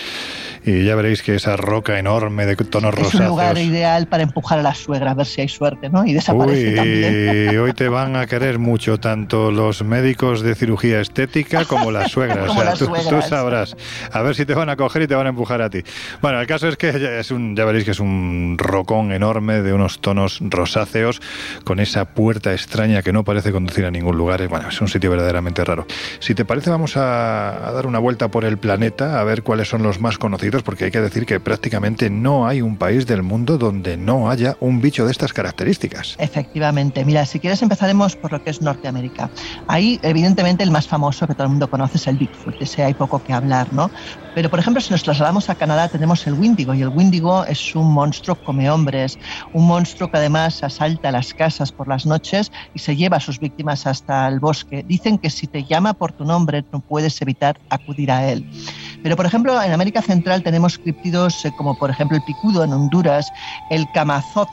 Y ya veréis que esa roca enorme de tonos Es un lugar rosáceos. ideal para empujar a la suegra, a ver si hay suerte, ¿no? Y desaparece también. Uy, hoy te van a querer mucho tanto los médicos de cirugía estética como las suegras. Como o sea, las tú, suegras. tú sabrás. A ver si te van a coger y te van a empujar a ti. Bueno, el caso es que ya es un, ya veréis que es un rocón enorme de unos tonos rosáceos con esa puerta extraña que no parece conducir a ningún lugar. Bueno, es un sitio verdaderamente raro. Si te parece, vamos a, a dar una vuelta por el planeta a ver cuáles son los más conocidos, porque hay que decir que prácticamente no hay un país del mundo donde no haya un bicho de estas características. Efectivamente. Mira, si quieres empezaremos por lo que es Norteamérica. Ahí, evidentemente, el más famoso que todo el mundo conoce es el Bigfoot. Ese hay poco que hablar, ¿no? Pero, por ejemplo, si nos trasladamos a Canadá, tenemos el Wendigo. Y el Wendigo es un monstruo come hombres. Un monstruo que además asalta las casas por las noches y se lleva a sus víctimas hasta el bosque. Dicen que si te llama por tu nombre, no puedes evitar acudir a él. Pero, por ejemplo, en América Central tenemos criptidos eh, como, por ejemplo, el picudo en Honduras, el camazotz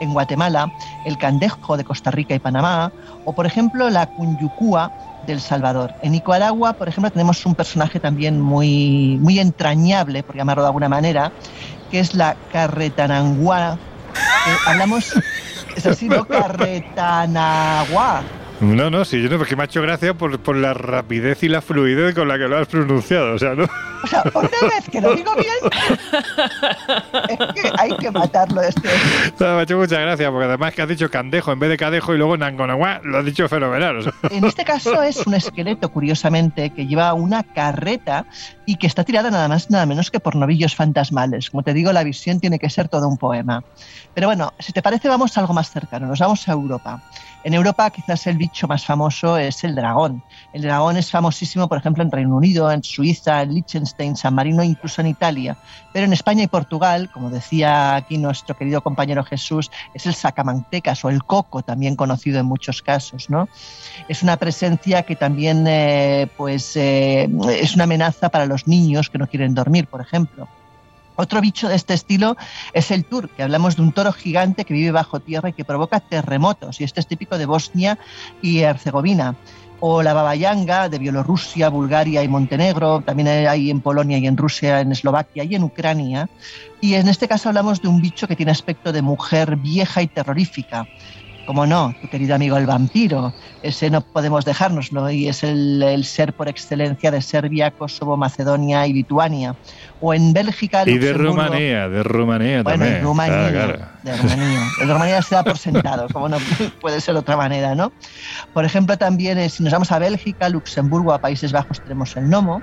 en Guatemala, el candejo de Costa Rica y Panamá, o, por ejemplo, la cunyucúa del Salvador. En Nicaragua, por ejemplo, tenemos un personaje también muy, muy entrañable, por llamarlo de alguna manera, que es la carretananguá. Eh, hablamos, es así, ¿no? Carretanagua. No, no, sí, yo no, porque me ha hecho gracia por, por la rapidez y la fluidez con la que lo has pronunciado. O sea, ¿no? O sea, una vez que lo digo bien, es que hay que matarlo este. No, me ha hecho mucha gracia, porque además que has dicho candejo en vez de cadejo y luego nangonagua, lo has dicho fenomenal. o sea. En este caso es un esqueleto, curiosamente, que lleva una carreta y que está tirada nada más, nada menos que por novillos fantasmales. Como te digo, la visión tiene que ser todo un poema. Pero bueno, si te parece, vamos a algo más cercano. Nos vamos a Europa. En Europa, quizás el bicho más famoso es el dragón. El dragón es famosísimo, por ejemplo, en Reino Unido, en Suiza, en Liechtenstein, San Marino, incluso en Italia. Pero en España y Portugal, como decía aquí nuestro querido compañero Jesús, es el sacamantecas o el coco, también conocido en muchos casos, ¿no? Es una presencia que también eh, pues, eh, es una amenaza para los niños que no quieren dormir, por ejemplo. Otro bicho de este estilo es el tur, que hablamos de un toro gigante que vive bajo tierra y que provoca terremotos, y este es típico de Bosnia y Herzegovina. O la babayanga de Bielorrusia, Bulgaria y Montenegro, también hay en Polonia y en Rusia, en Eslovaquia y en Ucrania. Y en este caso hablamos de un bicho que tiene aspecto de mujer vieja y terrorífica. Como no, tu querido amigo el vampiro. Ese no podemos dejárnoslo y es el, el ser por excelencia de Serbia, Kosovo, Macedonia y Lituania. O en Bélgica, Y de Rumanía, de Rumanía bueno, también. en Rumanía, Claro, claro. de Rumanía. En Rumanía se da por sentado, como no puede ser de otra manera, ¿no? Por ejemplo, también eh, si nos vamos a Bélgica, Luxemburgo, a Países Bajos tenemos el gnomo.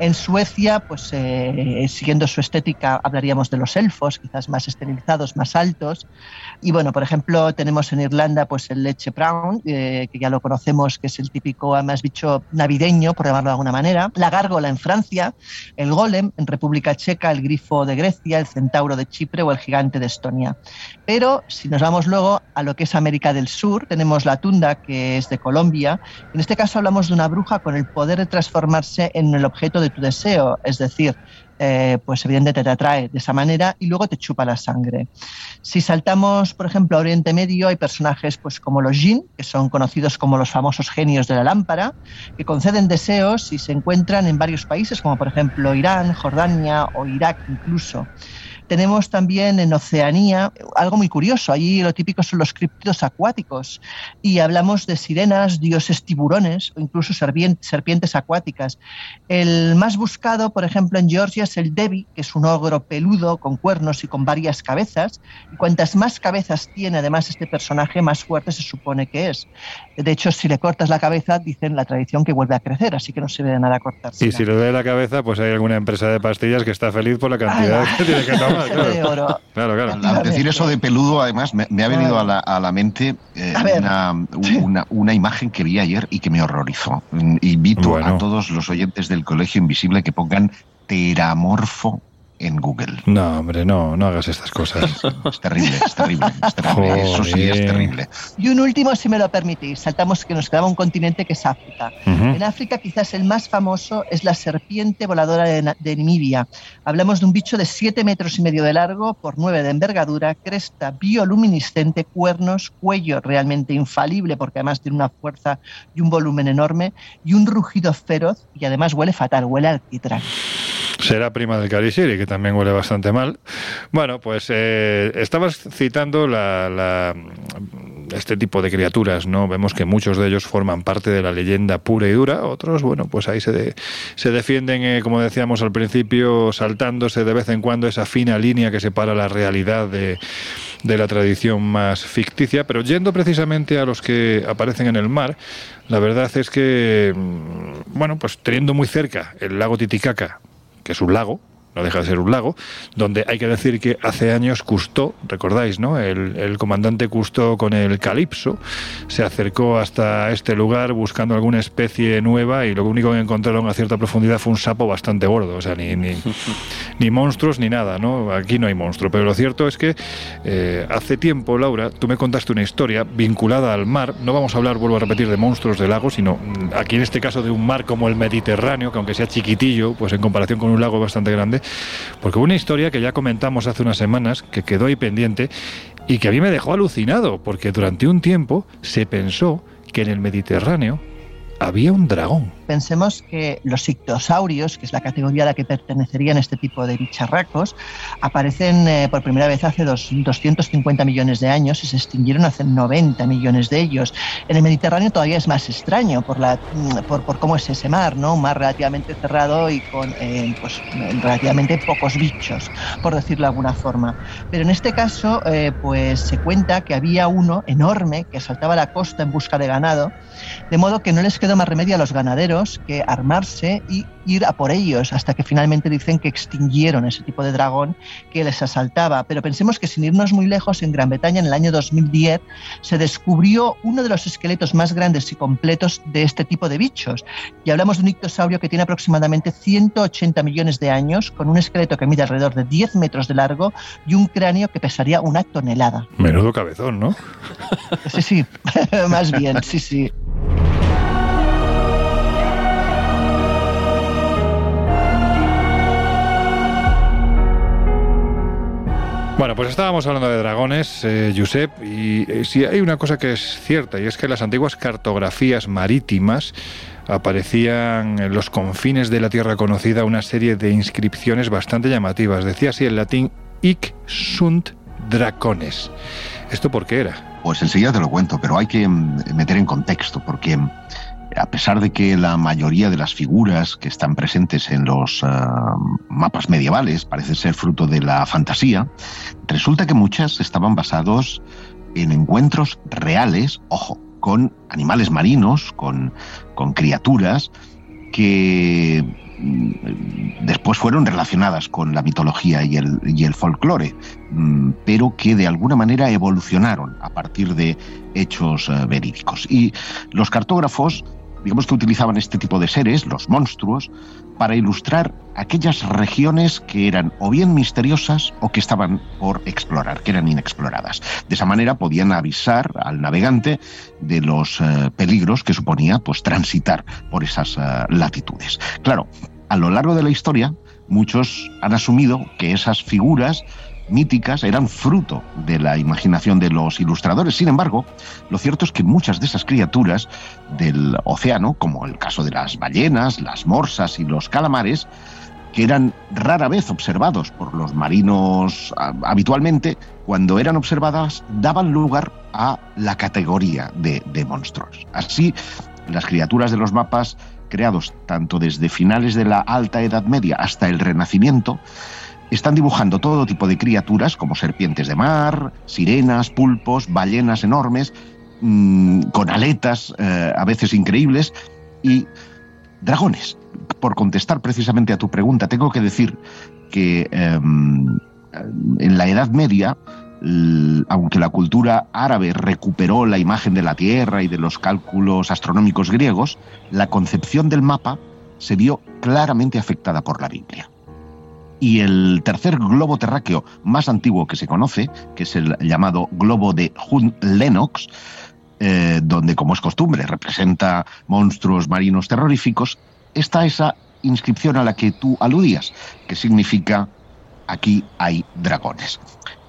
En Suecia, pues eh, siguiendo su estética, hablaríamos de los elfos, quizás más esterilizados, más altos. Y bueno, por ejemplo, tenemos en Irlanda pues el leche brown, eh, que ya lo conocemos, que es el típico, además, bicho navideño, por llamarlo de alguna manera. La gárgola en Francia, el golem en República Checa, el grifo de Grecia, el centauro de Chipre o el gigante de Estonia. Pero si nos vamos luego a lo que es América del Sur, tenemos la tunda, que es de Colombia. En este caso hablamos de una bruja con el poder de transformarse en el objeto de tu deseo, es decir, eh, pues evidentemente te atrae de esa manera y luego te chupa la sangre. Si saltamos, por ejemplo, a Oriente Medio, hay personajes pues, como los jinn, que son conocidos como los famosos genios de la lámpara, que conceden deseos y se encuentran en varios países, como por ejemplo Irán, Jordania o Irak incluso. Tenemos también en Oceanía algo muy curioso. Allí lo típico son los críptidos acuáticos y hablamos de sirenas, dioses tiburones o incluso serpien- serpientes acuáticas. El más buscado, por ejemplo, en Georgia es el Devi, que es un ogro peludo con cuernos y con varias cabezas. Y cuantas más cabezas tiene además este personaje, más fuerte se supone que es. De hecho, si le cortas la cabeza, dicen la tradición que vuelve a crecer, así que no sirve de nada cortarse. Y si le duele la cabeza, pues hay alguna empresa de pastillas que está feliz por la cantidad Ala. que tiene que tomar. Claro, de oro. claro. claro. Al, al decir eso de peludo, además, me, me ha venido a la, a la mente eh, A una, una, una imagen que vi ayer y que me horrorizó. Mm, Invito Bueno. a todos los oyentes del Colegio Invisible que pongan teramorfo en Google. No, hombre, no, no hagas estas cosas. Es terrible, es terrible, es terrible. Eso sí es terrible. Y un último, si me lo permitís, saltamos que nos quedaba un continente que es África. Ujú. En África quizás el más famoso es la serpiente voladora de, Na- de Namibia. Hablamos de un bicho de 7 metros y medio de largo por 9 de envergadura, cresta bioluminiscente, cuernos, cuello realmente infalible porque además tiene una fuerza y un volumen enorme y un rugido feroz y además huele fatal, huele al alquitrán. Será prima del Carishiri, que también huele bastante mal. Bueno, pues eh, estabas citando la, la- este tipo de criaturas, ¿no? Vemos que muchos de ellos forman parte de la leyenda pura y dura, otros, bueno, pues ahí se, de- se defienden, eh, como decíamos al principio, saltándose de vez en cuando esa fina línea que separa la realidad de, de la tradición más ficticia, pero yendo precisamente a los que aparecen en el mar, la verdad es que, mm, bueno, pues teniendo muy cerca el lago Titicaca, que es un lago, no deja de ser un lago, donde hay que decir que hace años Cousteau, recordáis, ¿no? El, el comandante Cousteau con el Calipso se acercó hasta este lugar buscando alguna especie nueva y lo único que encontraron a cierta profundidad fue un sapo bastante gordo, o sea, ni, ni, ni monstruos ni nada, ¿no? Aquí no hay monstruo, pero lo cierto es que eh, hace tiempo, Laura, tú me contaste una historia vinculada al mar, no vamos a hablar, vuelvo a repetir, de monstruos de lago, sino mm, aquí en este caso de un mar como el Mediterráneo, que aunque sea chiquitillo, pues en comparación con un lago bastante grande, porque hubo una historia que ya comentamos hace unas semanas, que quedó ahí pendiente y que a mí me dejó alucinado, porque durante un tiempo se pensó que en el Mediterráneo había un dragón. Pensemos que los ictosaurios, que es la categoría a la que pertenecerían este tipo de bicharracos, aparecen eh, por primera vez hace dos- 250 millones de años y se extinguieron hace 90 millones de ellos. En el Mediterráneo todavía es más extraño por, la, mm, por, cómo es ese mar, ¿no? Un mar relativamente cerrado y con eh, pues, relativamente pocos bichos, por decirlo de alguna forma. Pero en este caso, eh, pues se cuenta que había uno enorme que saltaba la costa en busca de ganado, de modo que no les quedó más remedio a los ganaderos que armarse y ir a por ellos, hasta que finalmente dicen que extinguieron ese tipo de dragón que les asaltaba. Pero pensemos que sin irnos muy lejos, en Gran Bretaña en el año 2010 se descubrió uno de los esqueletos más grandes y completos de este tipo de bichos. Y hablamos de un ictosaurio que tiene aproximadamente 180 millones de años, con un esqueleto que mide alrededor de 10 metros de largo y un cráneo que pesaría una tonelada. Menudo cabezón, ¿no? Sí, sí, más bien, sí, sí. Bueno, pues estábamos hablando de dragones, eh, Josep, y eh, si hay una cosa que es cierta, y es que las antiguas cartografías marítimas aparecían en los confines de la tierra conocida una serie de inscripciones bastante llamativas. Decía así en latín, hic sunt dracones. ¿Esto por qué era? Pues enseguida te lo cuento, pero hay que mm, meter en contexto, porque mm, a pesar de que la mayoría de las figuras que están presentes en los ah, mapas medievales parece ser fruto de la fantasía, resulta que muchas estaban basados en encuentros reales, ojo, con animales marinos, con, con criaturas que mm, después fueron relacionadas con la mitología y el, y el folclore, mm, pero que de alguna manera evolucionaron a partir de hechos eh, verídicos. Y los cartógrafos, digamos que utilizaban este tipo de seres, los monstruos, para ilustrar aquellas regiones que eran o bien misteriosas o que estaban por explorar, que eran inexploradas. De esa manera podían avisar al navegante de los eh, peligros que suponía pues transitar por esas eh, latitudes. Claro, a lo largo de la historia muchos han asumido que esas figuras míticas eran fruto de la imaginación de los ilustradores. Sin embargo, lo cierto es que muchas de esas criaturas del océano, como el caso de las ballenas, las morsas y los calamares, que eran rara vez observados por los marinos ah, habitualmente, cuando eran observadas daban lugar a la categoría de, de monstruos. Así, las criaturas de los mapas creados tanto desde finales de la Alta Edad Media hasta el Renacimiento, están dibujando todo tipo de criaturas como serpientes de mar, sirenas, pulpos, ballenas enormes, mmm, con aletas eh, a veces increíbles y dragones. Por contestar precisamente a tu pregunta, tengo que decir que eh, en la Edad Media, aunque la cultura árabe recuperó la imagen de la Tierra y de los cálculos astronómicos griegos, la concepción del mapa se vio claramente afectada por la Biblia. Y el tercer globo terráqueo más antiguo que se conoce, que es el llamado globo de Hun Lennox, eh, donde, como es costumbre, representa monstruos marinos terroríficos, está esa inscripción a la que tú aludías, que significa aquí hay dragones.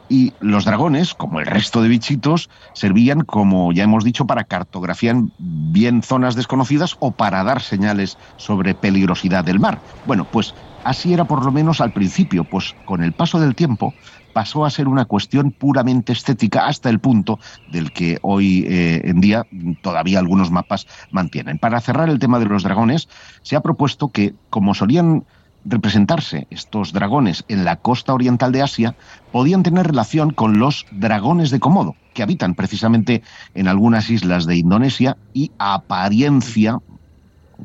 Y los dragones, como el resto de bichitos, servían, como ya hemos dicho, para cartografiar bien zonas desconocidas o para dar señales sobre peligrosidad del mar. Bueno, pues así era por lo menos al principio, pues con el paso del tiempo pasó a ser una cuestión puramente estética hasta el punto del que hoy eh, en día todavía algunos mapas mantienen. Para cerrar el tema de los dragones, se ha propuesto que, como solían representarse estos dragones en la costa oriental de Asia, podían tener relación con los dragones de Komodo, que habitan precisamente en algunas islas de Indonesia y apariencia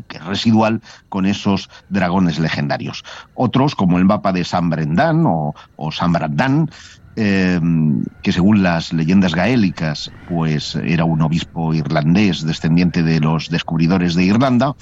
que es residual con esos dragones legendarios. Otros, como el mapa de San Brendan o, San Brandan, eh, que según las leyendas gaélicas, pues era un obispo irlandés descendiente de los descubridores de Irlanda,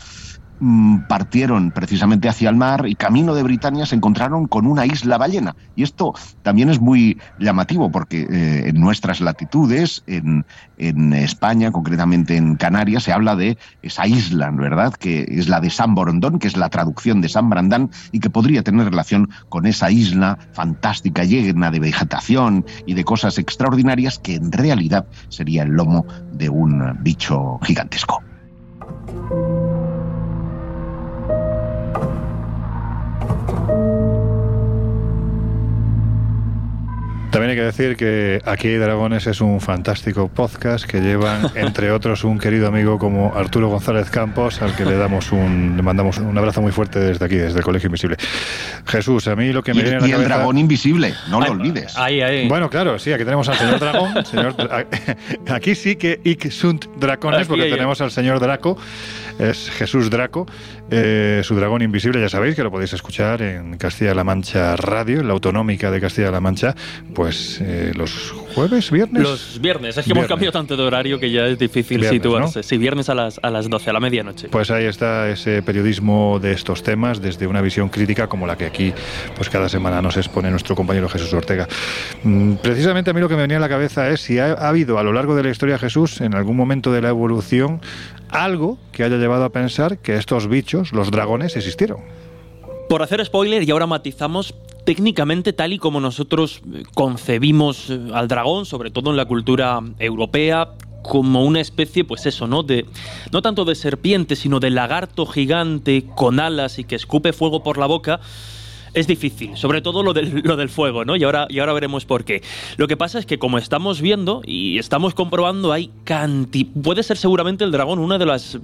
partieron precisamente hacia el mar y camino de Britania se encontraron con una isla ballena. Y esto también es muy llamativo porque eh, en nuestras latitudes, en, en España, concretamente en Canarias, se habla de esa isla, ¿verdad? Que es la de San Borondón, que es la traducción de San Brandán y que podría tener relación con esa isla fantástica, llena de vegetación y de cosas extraordinarias que en realidad sería el lomo de un bicho gigantesco. También hay que decir que Aquí hay Dragones es un fantástico podcast que llevan, entre otros, un querido amigo como Arturo González Campos, al que le damos un, le mandamos un abrazo muy fuerte desde aquí, desde el Colegio Invisible. Jesús, a mí lo que me Y, viene a la y el dragón invisible, no lo olvides. Ahí, ahí. Bueno, claro, sí, aquí tenemos al señor Dragón. señor aquí sí que Ic sunt dracones, porque tenemos al señor Draco, es Jesús Draco, eh, su dragón invisible, ya sabéis que lo podéis escuchar en Castilla-La Mancha Radio, en la autonómica de Castilla-La Mancha, pues eh, los jueves, viernes. Los viernes, es que hemos cambiado tanto de horario que ya es difícil Viernes, situarse. ¿no? Sí, viernes a las, a las 12, a la medianoche. Pues ahí está ese periodismo de estos temas desde una visión crítica como la que aquí pues cada semana nos expone nuestro compañero Jesús Ortega. Mm, Precisamente a mí lo que me venía a la cabeza es si ha, ha habido a lo largo de la historia Jesús en algún momento de la evolución algo que haya llevado a pensar que estos bichos, los dragones, existieron. Por hacer spoiler, y ahora matizamos técnicamente tal y como nosotros eh, concebimos eh, al dragón, sobre todo en la cultura europea, como una especie, pues eso, ¿no? De, no tanto de serpiente, sino de lagarto gigante con alas y que escupe fuego por la boca. Es difícil, sobre todo lo del, lo del fuego, ¿no? Y ahora, y ahora veremos por qué. Lo que pasa es que como estamos viendo y estamos comprobando, hay canti... Puede ser seguramente el dragón una de las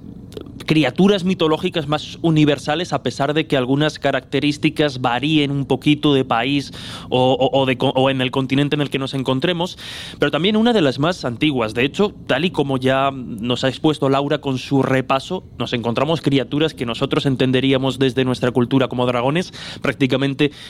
criaturas mitológicas más universales, a pesar de que algunas características varíen un poquito de país o, o- o de o en el continente en el que nos encontremos, pero también una de las más antiguas. De hecho, tal y como ya nos ha expuesto Laura con su repaso, nos encontramos criaturas que nosotros entenderíamos desde nuestra cultura como dragones prácticamente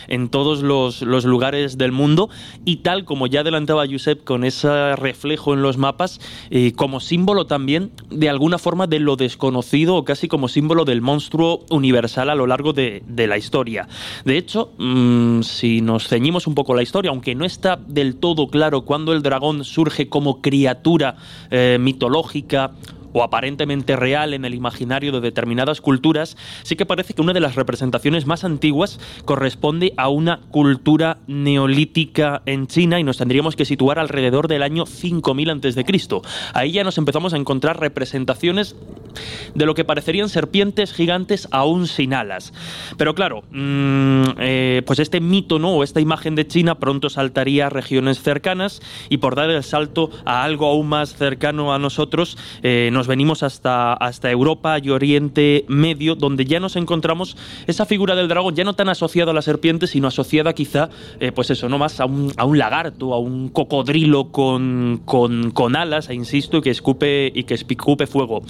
en todos los, lugares del mundo y tal como ya adelantaba Josep con ese reflejo en los mapas, eh, como símbolo también de alguna forma de lo desconocido o casi como símbolo del monstruo universal a lo largo de, la historia. De hecho, mm, si nos ceñimos un poco la historia, aunque no está del todo claro cuándo el dragón surge como criatura eh, mitológica o aparentemente real en el imaginario de determinadas culturas, sí que parece que una de las representaciones más antiguas corresponde a una cultura neolítica en China y nos tendríamos que situar alrededor del año 5000 a.C. Ahí ya nos empezamos a encontrar representaciones de lo que parecerían serpientes gigantes aún sin alas. Pero claro, mm, eh, pues este mito ¿no? o esta imagen de China pronto saltaría a regiones cercanas y por dar el salto a algo aún más cercano a nosotros, eh, nos venimos hasta, hasta Europa y Oriente Medio, donde ya nos encontramos esa figura del dragón ya no tan asociada a la serpiente, sino asociada quizá, eh, pues eso, no más a un, a un lagarto, a un cocodrilo con, con, con alas, e insisto, que escupe y que escupe fuego.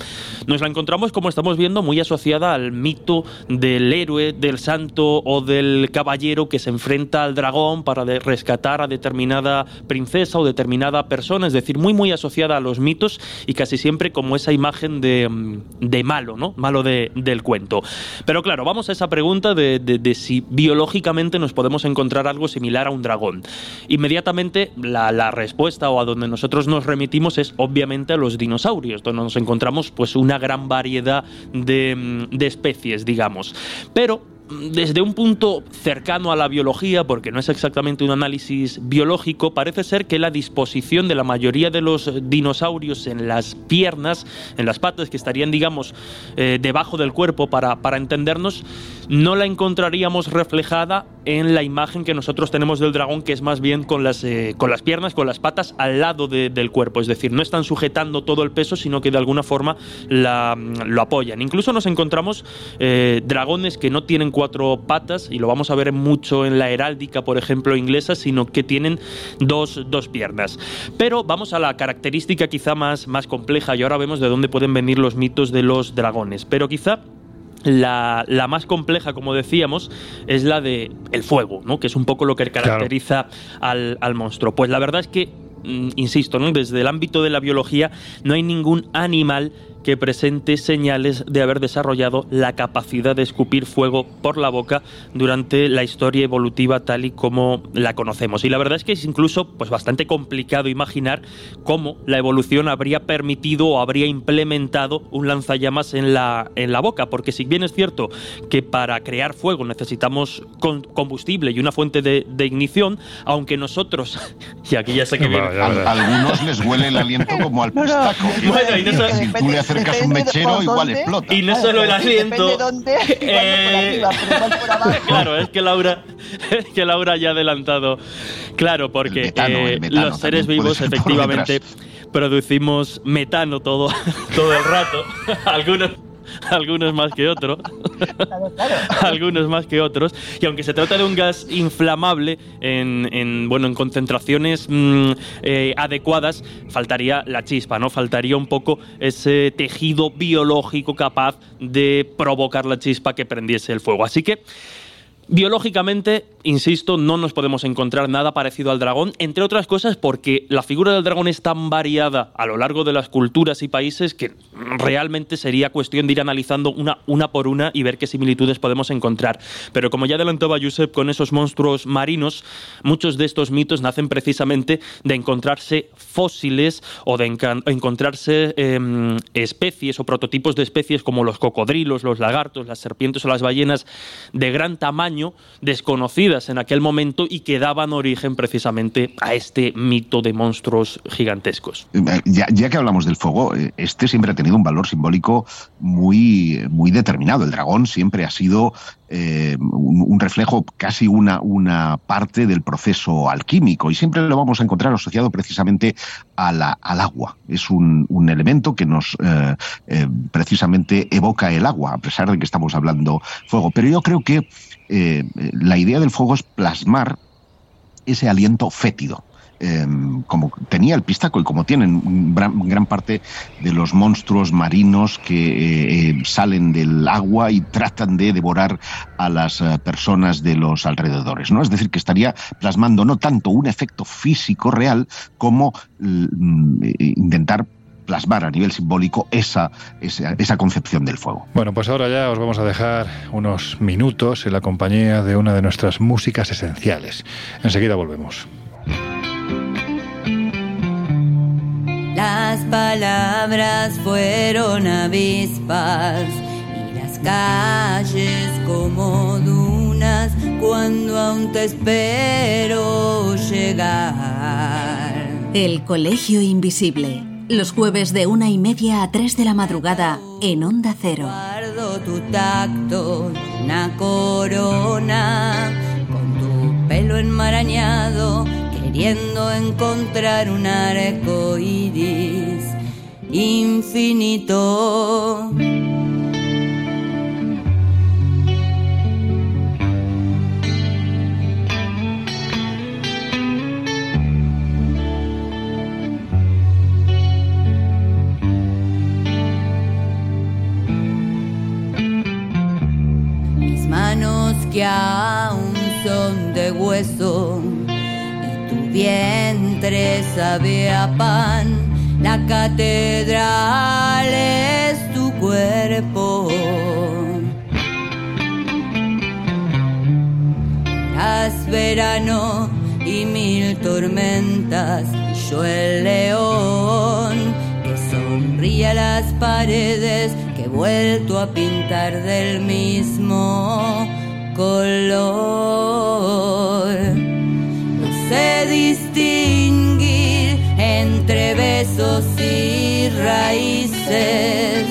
Nos la encontramos, como estamos viendo, muy asociada al mito del héroe, del santo o del caballero que se enfrenta al dragón para rescatar a determinada princesa o determinada persona, es decir, muy muy asociada a los mitos y casi siempre como esa imagen de, mm, de malo, ¿no? Malo de- del cuento. Pero claro, vamos a esa pregunta de, si biológicamente nos podemos encontrar algo similar a un dragón. Inmediatamente la, respuesta o a donde nosotros nos remitimos es obviamente a los dinosaurios, donde nos encontramos pues una gran variedad de, mm, especies, digamos. Pero desde un punto cercano a la biología, porque no es exactamente un análisis biológico, parece ser que la disposición de la mayoría de los dinosaurios en las piernas, en las patas que estarían, digamos, eh, debajo del cuerpo para, para entendernos, no la encontraríamos reflejada en la imagen que nosotros tenemos del dragón, que es más bien con las, eh, con las piernas, con las patas al lado de- del cuerpo. Es decir, no están sujetando todo el peso, sino que de alguna forma la- lo apoyan. Incluso nos encontramos eh, dragones que no tienen cuatro patas, y lo vamos a ver mucho en la heráldica, por ejemplo, inglesa, sino que tienen dos, dos piernas. Pero vamos a la característica quizá más, más compleja, y ahora vemos de dónde pueden venir los mitos de los dragones. Pero quizá la, la más compleja, como decíamos, es la de el fuego, ¿no? Que es un poco lo que caracteriza al, al monstruo. Pues la verdad es que, mm, insisto, ¿no? Desde el ámbito de la biología no hay ningún animal que presente señales de haber desarrollado la capacidad de escupir fuego por la boca durante la historia evolutiva tal y como la conocemos. Y la verdad es que es incluso pues, bastante complicado imaginar cómo la evolución habría permitido o habría implementado un lanzallamas en la, en la boca, porque si bien es cierto que para crear fuego necesitamos con- combustible y una fuente de, de ignición, aunque nosotros, y aquí ya sé que viene- A algunos les huele el aliento como al pistaco. Bueno, y si tú le acercas un mechero, igual dónde. explota. Y no solo el aliento. De dónde, por Eh, arriba, pero igual por abajo. Claro, es que Laura, es que Laura ya ha adelantado. Claro, porque El metano, el eh, metano los seres vivos efectivamente producimos metano todo, todo el rato. algunos, algunos más que otros. Claro, claro. algunos más que otros. Y aunque se trata de un gas inflamable en, en, bueno, en concentraciones mm, eh, adecuadas, faltaría la chispa, ¿no? Faltaría un poco ese tejido biológico capaz de provocar la chispa que prendiese el fuego. Así que. Biológicamente, insisto, no nos podemos encontrar nada parecido al dragón, entre otras cosas porque la figura del dragón es tan variada a lo largo de las culturas y países que realmente sería cuestión de ir analizando una, una por una y ver qué similitudes podemos encontrar. Pero como ya adelantaba Josep con esos monstruos marinos, muchos de estos mitos nacen precisamente de encontrarse fósiles o de encontrarse em, especies o prototipos de especies como los cocodrilos, los lagartos, las serpientes o las ballenas de gran tamaño, desconocidas en aquel momento y que daban origen precisamente a este mito de monstruos gigantescos. Ya, ya que hablamos del fuego, eh, este siempre ha tenido un valor simbólico muy, muy determinado. El dragón siempre ha sido eh, un, reflejo, casi una, una parte del proceso alquímico y siempre lo vamos a encontrar asociado precisamente a la- al agua. Es un, un elemento que nos eh, eh, precisamente evoca el agua, a pesar de que estamos hablando fuego. Pero yo creo que la idea del fuego es plasmar ese aliento fétido. Eh, como tenía el pistaco y como tienen gran, gran parte de los monstruos marinos que eh, eh, salen del agua y tratan de devorar a las eh, personas de los alrededores, ¿no? Es decir, que estaría plasmando no tanto un efecto físico real como mm, intentar plasmar a nivel simbólico esa, esa, esa concepción del fuego. Bueno, pues ahora ya os vamos a dejar unos minutos en la compañía de una de nuestras músicas esenciales. Enseguida volvemos. Las palabras fueron avispas y las calles como dunas cuando aún te espero llegar. El Colegio Invisible. Los jueves de una y media a tres de la madrugada en Onda Cero. Guardo tu tacto, una corona con tu pelo enmarañado, queriendo encontrar un arco iris infinito. Mis manos que aún son de hueso vientre sabe a pan. La catedral es tu cuerpo. Haz verano y mil tormentas y yo el león que sonríe a las paredes que he vuelto a pintar del mismo color. Distinguir entre besos y raíces.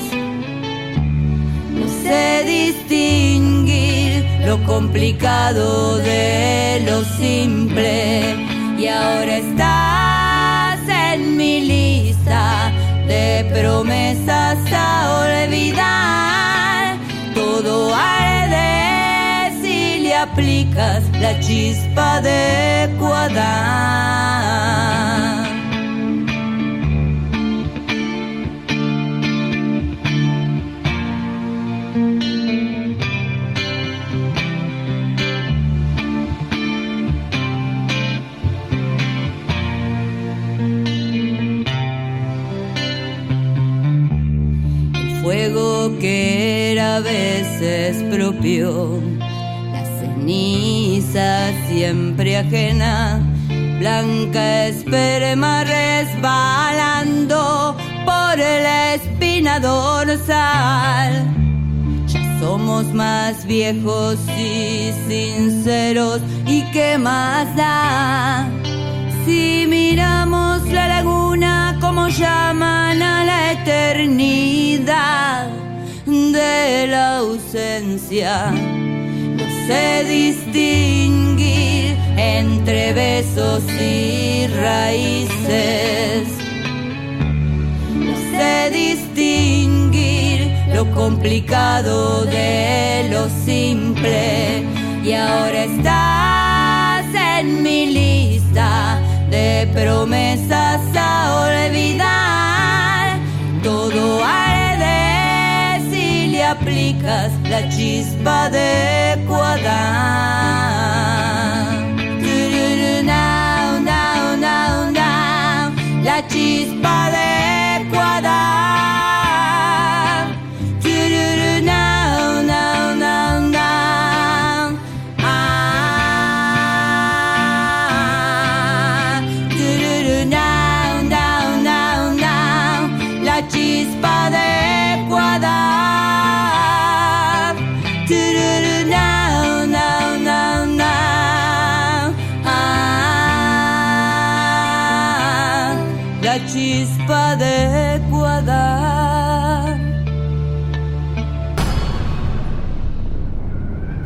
No sé distinguir lo complicado de lo simple. Y ahora estás en mi lista de promesas a olvidar. La chispa adecuada. el fuego que era a veces propio, siempre ajena, blanca esperma resbalando por la espina dorsal. Ya somos más viejos y sinceros, ¿y qué más da? Si miramos la laguna como llaman a la eternidad de la ausencia, no sé distinguir entre besos y raíces. Sé distinguir lo complicado de lo simple y ahora estás en mi lista de promesas a olvidar. Todo arde si le aplicas la chispa adecuada. La chispa adecuada.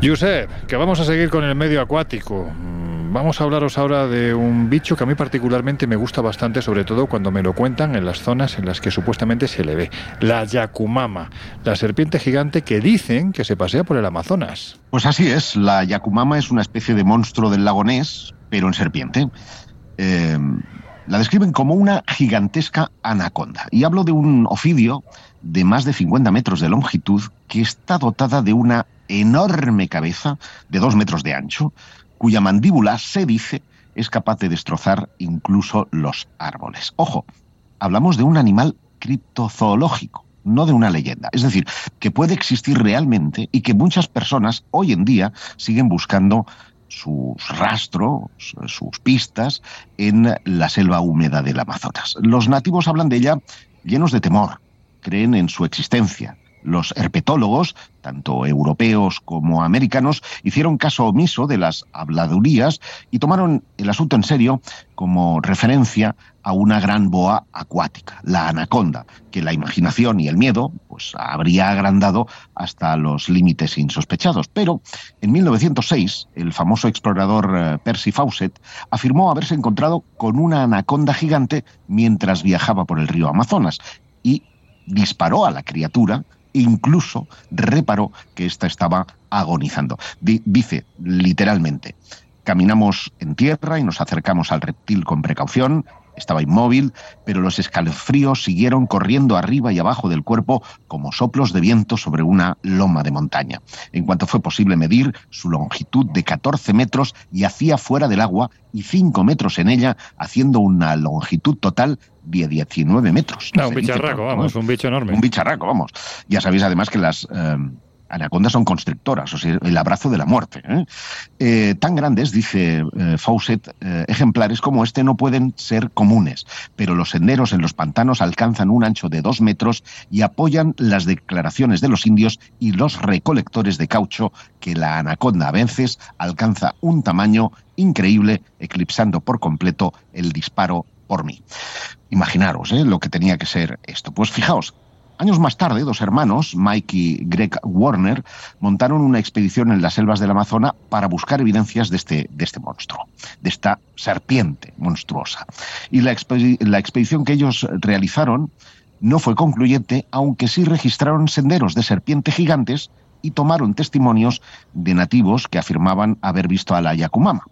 Josep, que vamos a seguir con el medio acuático. Mm, Vamos a hablaros ahora de un bicho que a mí particularmente me gusta bastante, sobre todo cuando me lo cuentan en las zonas en las que supuestamente se le ve. La Yakumama, la serpiente gigante que dicen que se pasea por el Amazonas. Pues así es, la Yakumama es una especie de monstruo del lago Ness, pero en serpiente. Eh, la describen como una gigantesca anaconda. Y hablo de un ofidio de más de 50 metros de longitud que está dotada de una enorme cabeza de dos metros de ancho, cuya mandíbula, se dice, es capaz de destrozar incluso los árboles. Ojo, hablamos de un animal criptozoológico, no de una leyenda. Es decir, que puede existir realmente y que muchas personas hoy en día siguen buscando sus rastros, sus pistas en la selva húmeda del Amazonas. Los nativos hablan de ella llenos de temor, creen en su existencia. Los herpetólogos, tanto europeos como americanos, hicieron caso omiso de las habladurías y tomaron el asunto en serio como referencia a una gran boa acuática, la anaconda, que la imaginación y el miedo pues, habría agrandado hasta los límites insospechados. Pero en 1906, el famoso explorador eh, Percy Fawcett afirmó haberse encontrado con una anaconda gigante mientras viajaba por el río Amazonas y disparó a la criatura incluso reparó que ésta estaba agonizando. Di- dice literalmente, caminamos en tierra y nos acercamos al reptil con precaución, estaba inmóvil, pero los escalofríos siguieron corriendo arriba y abajo del cuerpo como soplos de viento sobre una loma de montaña. En cuanto fue posible medir su longitud de 14 metros y hacía fuera del agua y 5 metros en ella, haciendo una longitud total de 19 metros. No, un bicharraco, vamos, un bicho enorme. Un bicharraco, vamos. Ya sabéis además que las eh, anacondas son constrictoras, o sea, el abrazo de la muerte. ¿eh? Eh, tan grandes, dice eh, Fawcett, eh, ejemplares como este no pueden ser comunes, pero los senderos en los pantanos alcanzan un ancho de dos metros y apoyan las declaraciones de los indios y los recolectores de caucho que la anaconda a veces alcanza un tamaño increíble, eclipsando por completo el disparo por mí. Imaginaros ¿eh? lo que tenía que ser esto. Pues fijaos, años más tarde, dos hermanos, Mike y Greg Warner, montaron una expedición en las selvas del Amazonas para buscar evidencias de este, de este monstruo, de esta serpiente monstruosa. Y la, la expedición que ellos realizaron no fue concluyente, aunque sí registraron senderos de serpiente gigantes y tomaron testimonios de nativos que afirmaban haber visto a la Yakumama.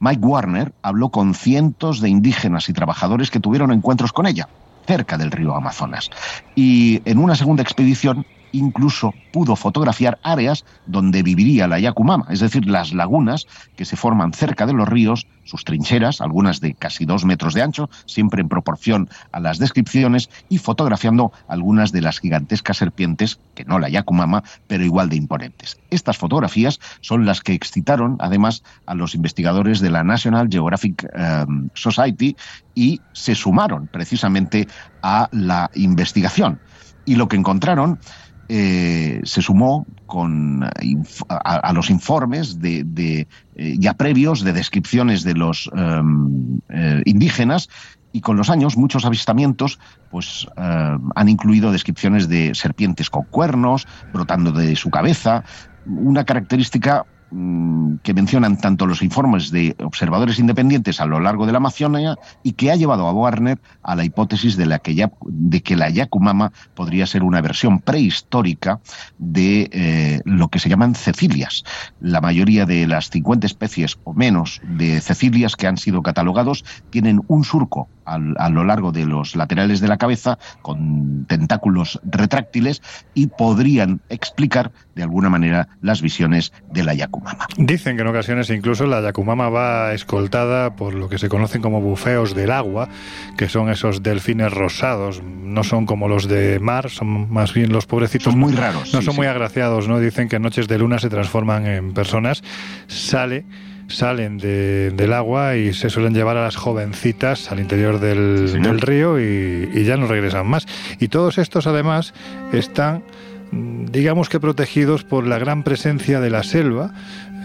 Mike Warner habló con cientos de indígenas y trabajadores que tuvieron encuentros con ella, cerca del río Amazonas. Y en una segunda expedición incluso pudo fotografiar áreas donde viviría la Yakumama, es decir, las lagunas que se forman cerca de los ríos, sus trincheras, algunas de casi dos metros de ancho, siempre en proporción a las descripciones, y fotografiando algunas de las gigantescas serpientes, que no la Yakumama, pero igual de imponentes. Estas fotografías son las que excitaron, además, a los investigadores de la National Geographic eh, Society y se sumaron precisamente a la investigación. Y lo que encontraron eh, se sumó con eh, a, a los informes de, de, eh, ya previos de descripciones de los em, eh, indígenas y con los años muchos avistamientos pues han incluido descripciones de serpientes con cuernos brotando de su cabeza una característica que mencionan tanto los informes de observadores independientes a lo largo de la Amazonia y que ha llevado a Warner a la hipótesis de, la que, ya- de que la Yakumama podría ser una versión prehistórica de eh, lo que se llaman cecilias. La mayoría de las 50 especies o menos de cecilias que han sido catalogados tienen un surco a lo largo de los laterales de la cabeza con tentáculos retráctiles y podrían explicar de alguna manera las visiones de la Yakumama. Dicen que en ocasiones incluso la Yakumama va escoltada por lo que se conocen como bufeos del agua, que son esos delfines rosados. No son como los de mar, son más bien los pobrecitos. Son muy raros, No sí, son sí. muy agraciados, ¿no? Dicen que en noches de luna se transforman en personas. Sale salen de- del agua y se suelen llevar a las jovencitas al interior del, Sí, del río y, y ya no regresan más. Y todos estos además están Mm, digamos que protegidos por la gran presencia de la selva,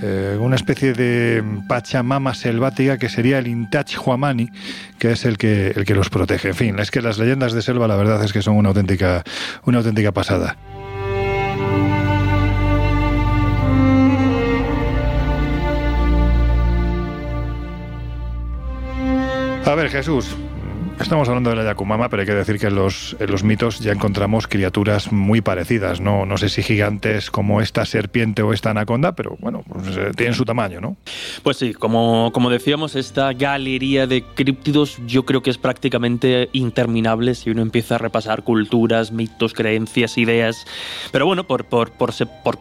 eh, una especie de pachamama selvática que sería el Intach Huamani, que es el que, el que los protege. En fin, es que las leyendas de selva la verdad es que son una auténtica, una auténtica pasada. A ver, Jesús, Estamos hablando de la Yakumama, pero hay que decir que en los, los mitos ya encontramos criaturas muy parecidas. No, no sé si gigantes como esta serpiente o esta anaconda, pero bueno, pues, eh, tienen su tamaño, ¿no? Pues sí, como, como decíamos, esta galería de críptidos yo creo que es prácticamente interminable si uno empieza a repasar culturas, mitos, creencias, ideas. Pero bueno, por, por, por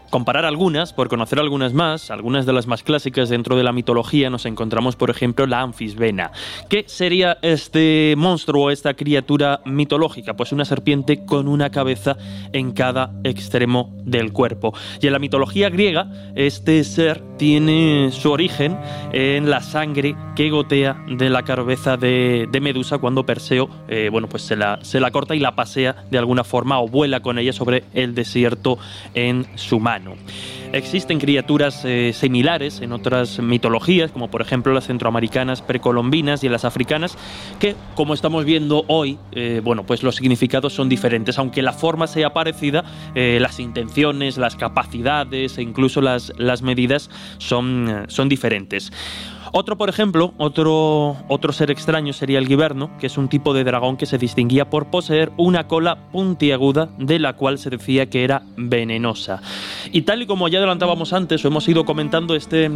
comparar algunas, por conocer algunas más, algunas de las más clásicas dentro de la mitología, nos encontramos, por ejemplo, la anfisbena. ¿Qué sería este monstruo o esta criatura mitológica? Pues una serpiente con una cabeza en cada extremo del cuerpo. Y en la mitología griega, este ser tiene su origen en la sangre que gotea de la cabeza de, de Medusa cuando Perseo eh, bueno, pues se, la, se la corta y la pasea de alguna forma o vuela con ella sobre el desierto en su mano. Existen criaturas eh, similares en otras mitologías, como por ejemplo las centroamericanas precolombinas y las africanas, que como estamos viendo hoy, eh, bueno, pues los significados son diferentes, aunque la forma sea parecida, eh, las intenciones, las capacidades e incluso las, las medidas son, son diferentes. Otro, por ejemplo, otro, otro ser extraño sería el giverno, que es un tipo de dragón que se distinguía por poseer una cola puntiaguda de la cual se decía que era venenosa. Y tal y como ya adelantábamos antes o hemos ido comentando, este,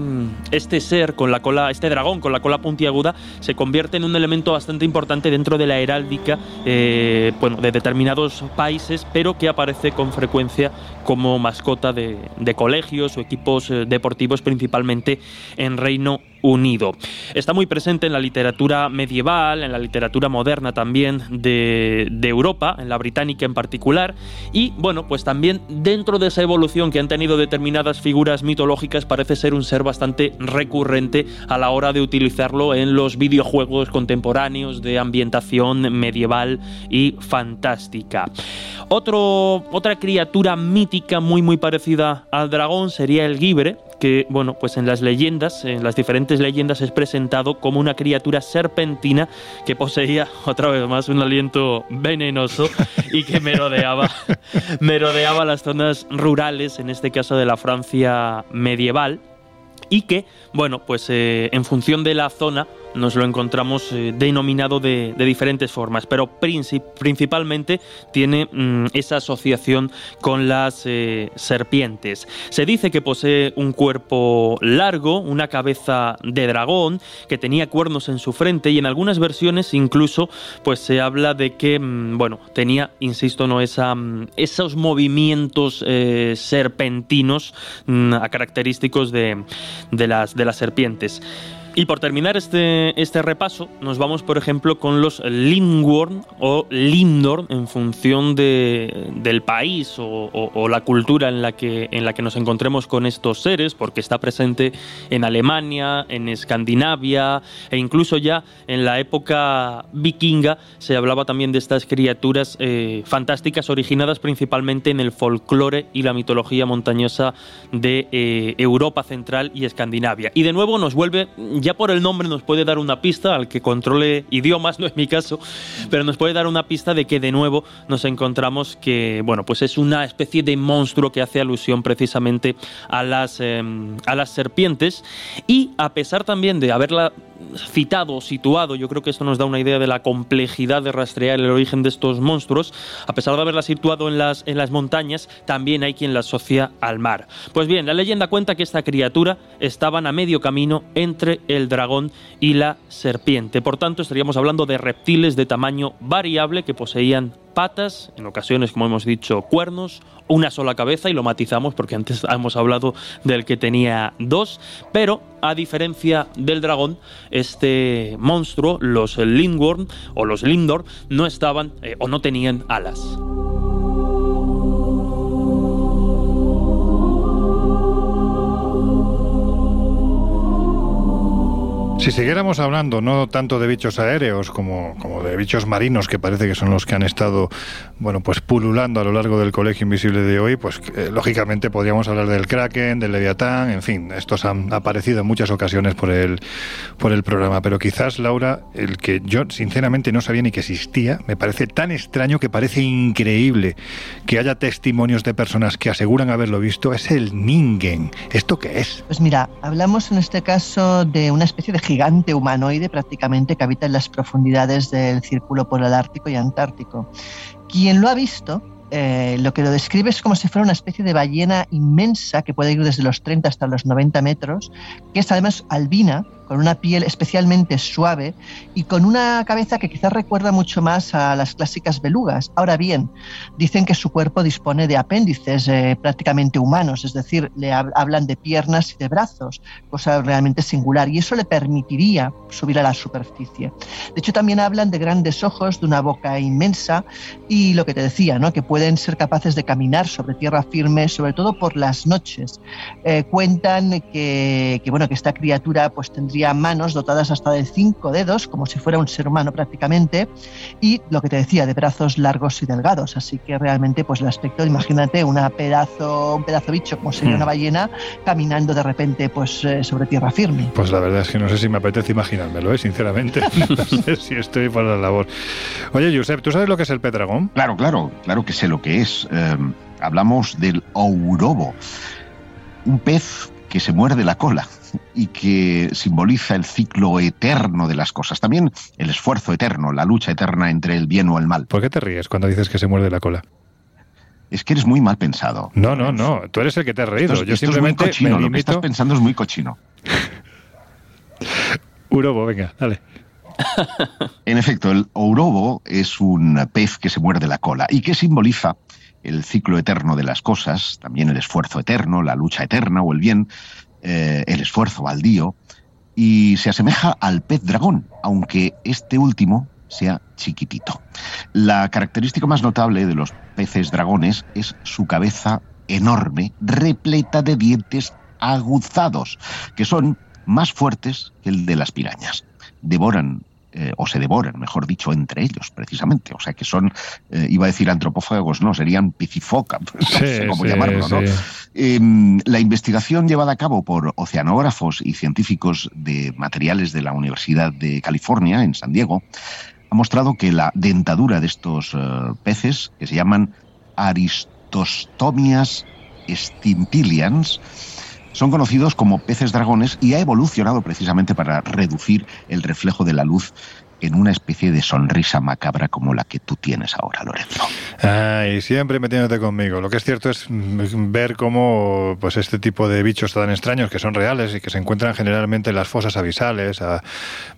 este ser con la cola, este dragón con la cola puntiaguda, se convierte en un elemento bastante importante dentro de la heráldica eh, bueno, de determinados países, pero que aparece con frecuencia como mascota de, de colegios o equipos eh, deportivos, principalmente en Reino Unido. Está muy presente en la literatura medieval, en la literatura moderna también de, de Europa, en la británica en particular, y bueno, pues también dentro de esa evolución que han tenido determinadas figuras mitológicas parece ser un ser bastante recurrente a la hora de utilizarlo en los videojuegos contemporáneos de ambientación medieval y fantástica. Otro, otra criatura mítica muy muy parecida al dragón sería el gibre, que bueno, pues en las leyendas, en las diferentes leyendas es presentado como una criatura serpentina que poseía otra vez más un aliento venenoso y que merodeaba merodeaba las zonas rurales, en este caso de la Francia medieval y que, bueno, pues eh, en función de la zona nos lo encontramos eh, denominado de, diferentes formas, pero princip- principalmente tiene mm, esa asociación con las eh, serpientes. Se dice que posee un cuerpo largo, una cabeza de dragón, que tenía cuernos en su frente y en algunas versiones incluso pues se habla de que, mm, bueno, tenía, insisto, no esa, mm, esos movimientos eh, serpentinos mm, característicos de, de las, de las serpientes. Y por terminar este, este repaso, nos vamos, por ejemplo, con los Lindworm o Lindorm, en función de- del país o la cultura en la, que, en la que nos encontremos con estos seres, porque está presente en Alemania, en Escandinavia e incluso ya en la época vikinga se hablaba también de estas criaturas eh, fantásticas originadas principalmente en el folclore y la mitología montañosa de eh, Europa Central y Escandinavia. Y de nuevo nos vuelve, ya por el nombre nos puede dar una pista, al que controle idiomas, no es mi caso, pero nos puede dar una pista de que de nuevo nos encontramos que, bueno, pues es una especie de monstruo que hace alusión precisamente a las, eh, a las serpientes. Y a pesar también de haberla citado, situado, yo creo que esto nos da una idea de la complejidad de rastrear el origen de estos monstruos, a pesar de haberla situado en las, en las montañas, también hay quien la asocia al mar. Pues bien, la leyenda cuenta que esta criatura estaban a medio camino entre el dragón y la serpiente. Por tanto, estaríamos hablando de reptiles de tamaño variable que poseían patas, en ocasiones, como hemos dicho, cuernos, una sola cabeza, y lo matizamos porque antes hemos hablado del que tenía dos, pero a diferencia del dragón, este monstruo, los Lindworm o los Lindor, no estaban eh, o no tenían alas. Si siguiéramos hablando no tanto de bichos aéreos como, como de bichos marinos, que parece que son los que han estado bueno, pues pululando a lo largo del colegio invisible de hoy, pues eh, lógicamente podríamos hablar del Kraken, del Leviatán, en fin, estos han aparecido en muchas ocasiones por el, por el programa. Pero quizás, Laura, el que yo sinceramente no sabía ni que existía, me parece tan extraño que parece increíble que haya testimonios de personas que aseguran haberlo visto, es el Ningen. ¿Esto qué es? Pues mira, hablamos en este caso de una especie de gigante humanoide prácticamente que habita en las profundidades del Círculo Polar Ártico y Antártico. Quien lo ha visto eh, lo que lo describe es como si fuera una especie de ballena inmensa que puede ir desde los 30 hasta los 90 metros, que es además albina, con una piel especialmente suave y con una cabeza que quizás recuerda mucho más a las clásicas belugas. Ahora bien, dicen que su cuerpo dispone de apéndices eh, prácticamente humanos, es decir, le hab- hablan de piernas y de brazos, cosa realmente singular, y eso le permitiría subir a la superficie. De hecho, también hablan de grandes ojos, de una boca inmensa y lo que te decía, ¿no? que pueden ser capaces de caminar sobre tierra firme, sobre todo por las noches. Eh, cuentan que, que, bueno, que esta criatura pues, tendría manos dotadas hasta de cinco dedos, como si fuera un ser humano prácticamente, y lo que te decía, de brazos largos y delgados. Así que realmente pues, el aspecto, imagínate, una pedazo, un pedazo bicho como sería Mm. una ballena caminando de repente pues, eh, sobre tierra firme. Pues la verdad es que no sé si me apetece imaginármelo, ¿eh? sinceramente. No sé si estoy para la labor. Oye, Josep, ¿tú sabes lo que es el pez dragón? Claro, claro, claro que sé lo que es. Eh, hablamos del ourobo, un pez que se muerde la cola y que simboliza el ciclo eterno de las cosas. También el esfuerzo eterno, la lucha eterna entre el bien o el mal. ¿Por qué te ríes cuando dices que se muerde la cola? Es que eres muy mal pensado. No, no, no. Tú eres el que te has reído. Esto es- Yo esto es muy simplemente cochino, me Lo que estás pensando es muy cochino. Urobo, venga, dale. En efecto, el ourobo es un pez que se muerde la cola y que simboliza el ciclo eterno de las cosas, también el esfuerzo eterno, la lucha eterna o el bien, eh, el esfuerzo baldío, y se asemeja al pez dragón, aunque este último sea chiquitito. La característica más notable de los peces dragones es su cabeza enorme, repleta de dientes aguzados, que son más fuertes que el de las pirañas. Devoran, eh, o se devoran, mejor dicho, entre ellos, precisamente. O sea que son, eh, iba a decir antropófagos, no, serían piscifoca, no sé cómo sí, llamarlo, ¿no? sí. Eh, la investigación llevada a cabo por oceanógrafos y científicos de materiales de la Universidad de California, en San Diego, ha mostrado que la dentadura de estos eh, peces, que se llaman Aristostomias stintilians, son conocidos como peces dragones y ha evolucionado precisamente para reducir el reflejo de la luz en una especie de sonrisa macabra como la que tú tienes ahora, Lorenzo. Ay, siempre metiéndote conmigo. Lo que es cierto es mm, ver cómo pues este tipo de bichos tan extraños que son reales y que se encuentran generalmente en las fosas abisales a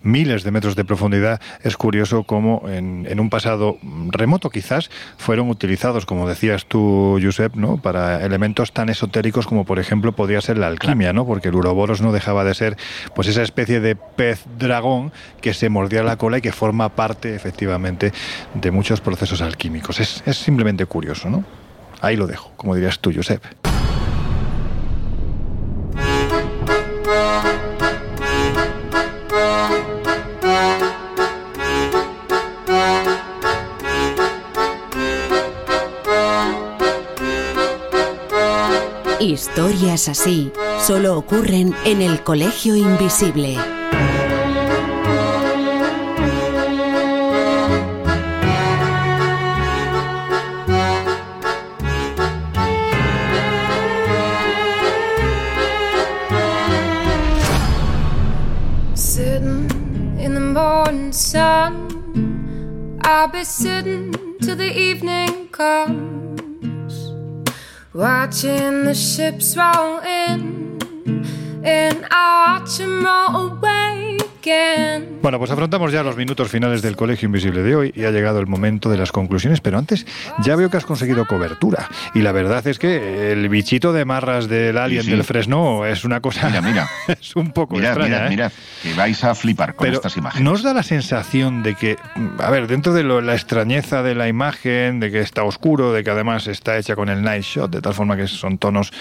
miles de metros de profundidad, es curioso cómo en, en un pasado remoto quizás fueron utilizados, como decías tú, Josep, ¿no? para elementos tan esotéricos como por ejemplo podría ser la alquimia, ¿no? porque el uroboros no dejaba de ser pues esa especie de pez dragón que se mordía la cola que forma parte efectivamente de muchos procesos alquímicos. Es, es simplemente curioso, ¿no? Ahí lo dejo, como dirías tú, Josep. Historias así solo ocurren en el Colegio Invisible. Be sitting till the evening comes, watching the ships roll in, and I watch 'em roll away again. Bueno, pues afrontamos ya los minutos finales del Colegio Invisible de hoy y ha llegado el momento de las conclusiones, pero antes ya veo que has conseguido cobertura. Y la verdad es que el bichito de marras del alien sí. del Fresno es una cosa... Mira, mira. es un poco Mirad, extraña, mirad, ¿eh? mirad, que vais a flipar con Pero estas imágenes. ¿no os da la sensación de que, mm, a ver, dentro de lo- la extrañeza de la imagen, de que está oscuro, de que además está hecha con el night shot, de tal forma que son tonos